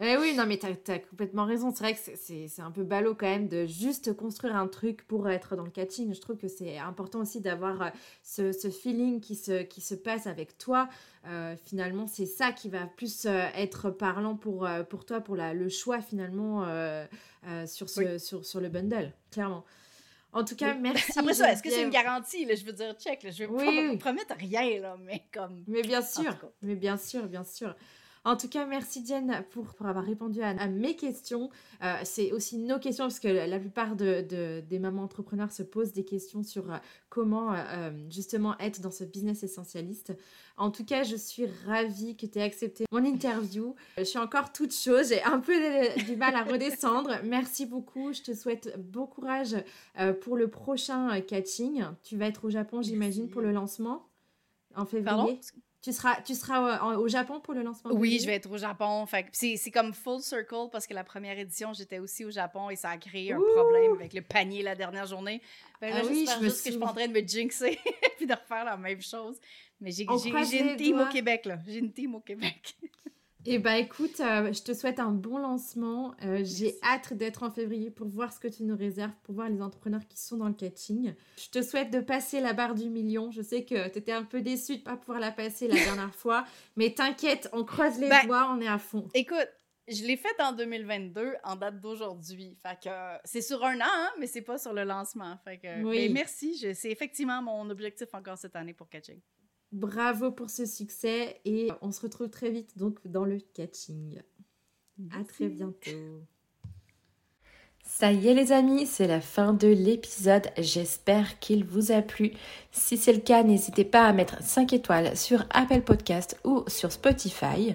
Eh oui, non, mais t'as as complètement raison. C'est vrai que c'est- un peu ballot quand même de juste construire un truc pour être dans le catching. Je trouve que c'est important aussi d'avoir euh, ce, ce feeling qui se, qui se passe avec toi. Euh, finalement, c'est ça qui va plus euh, être parlant pour, pour toi, pour la, le choix finalement euh, euh, sur, ce, sur, sur le bundle, clairement. En tout cas, Oui. merci. Après ça, est-ce que c'est une garantie? Là, je veux dire, check. Là, je veux Oui, pas oui. promettre rien, là, mais comme. Mais bien En sûr, mais bien sûr, bien sûr. En tout cas, merci Jen pour, pour avoir répondu à, à mes questions. Euh, c'est aussi nos questions parce que la plupart de, de- des mamans entrepreneurs se posent des questions sur euh, comment euh, justement être dans ce business essentialiste. En tout cas, je suis ravie que tu aies accepté mon interview. Je suis encore toute chose, j'ai un peu du mal à redescendre. Merci beaucoup. Je te souhaite bon courage pour le prochain catching. Tu vas être au Japon, j'imagine, pour le lancement en février? Pardon? Tu seras, tu seras euh, au Japon pour le lancement Oui, je vais être au Japon. Fait c'est comme full circle parce que la première édition, j'étais aussi au Japon et ça a créé un problème avec le panier la dernière journée. Que là, Ah oui, je me juste que je suis en train de me jinxer puis de refaire la même chose. Mais j'ai une team doigts. au Québec, là. J'ai une team au Québec. Eh ben écoute, euh, je te souhaite un bon lancement. Euh, J'ai hâte d'être en février pour voir ce que tu nous réserves, pour voir les entrepreneurs qui sont dans le catching. Je te souhaite de passer la barre du million. Je sais que tu étais un peu déçue de pas pouvoir la passer la dernière fois, mais t'inquiète, on croise les Ben, doigts, on est à fond. Écoute, je l'ai faite en 2022, en date d'aujourd'hui. Fait que euh, c'est sur un an, hein, mais c'est pas sur le lancement. Fait que Oui. mais merci, c'est effectivement mon objectif encore cette année pour Catching. Bravo pour ce succès et on se retrouve très vite donc dans le catching. À très bientôt. Ça y est les amis, c'est la fin de l'épisode. J'espère qu'il vous a plu. Si c'est le cas, n'hésitez pas à mettre 5 étoiles sur Apple Podcast ou sur Spotify.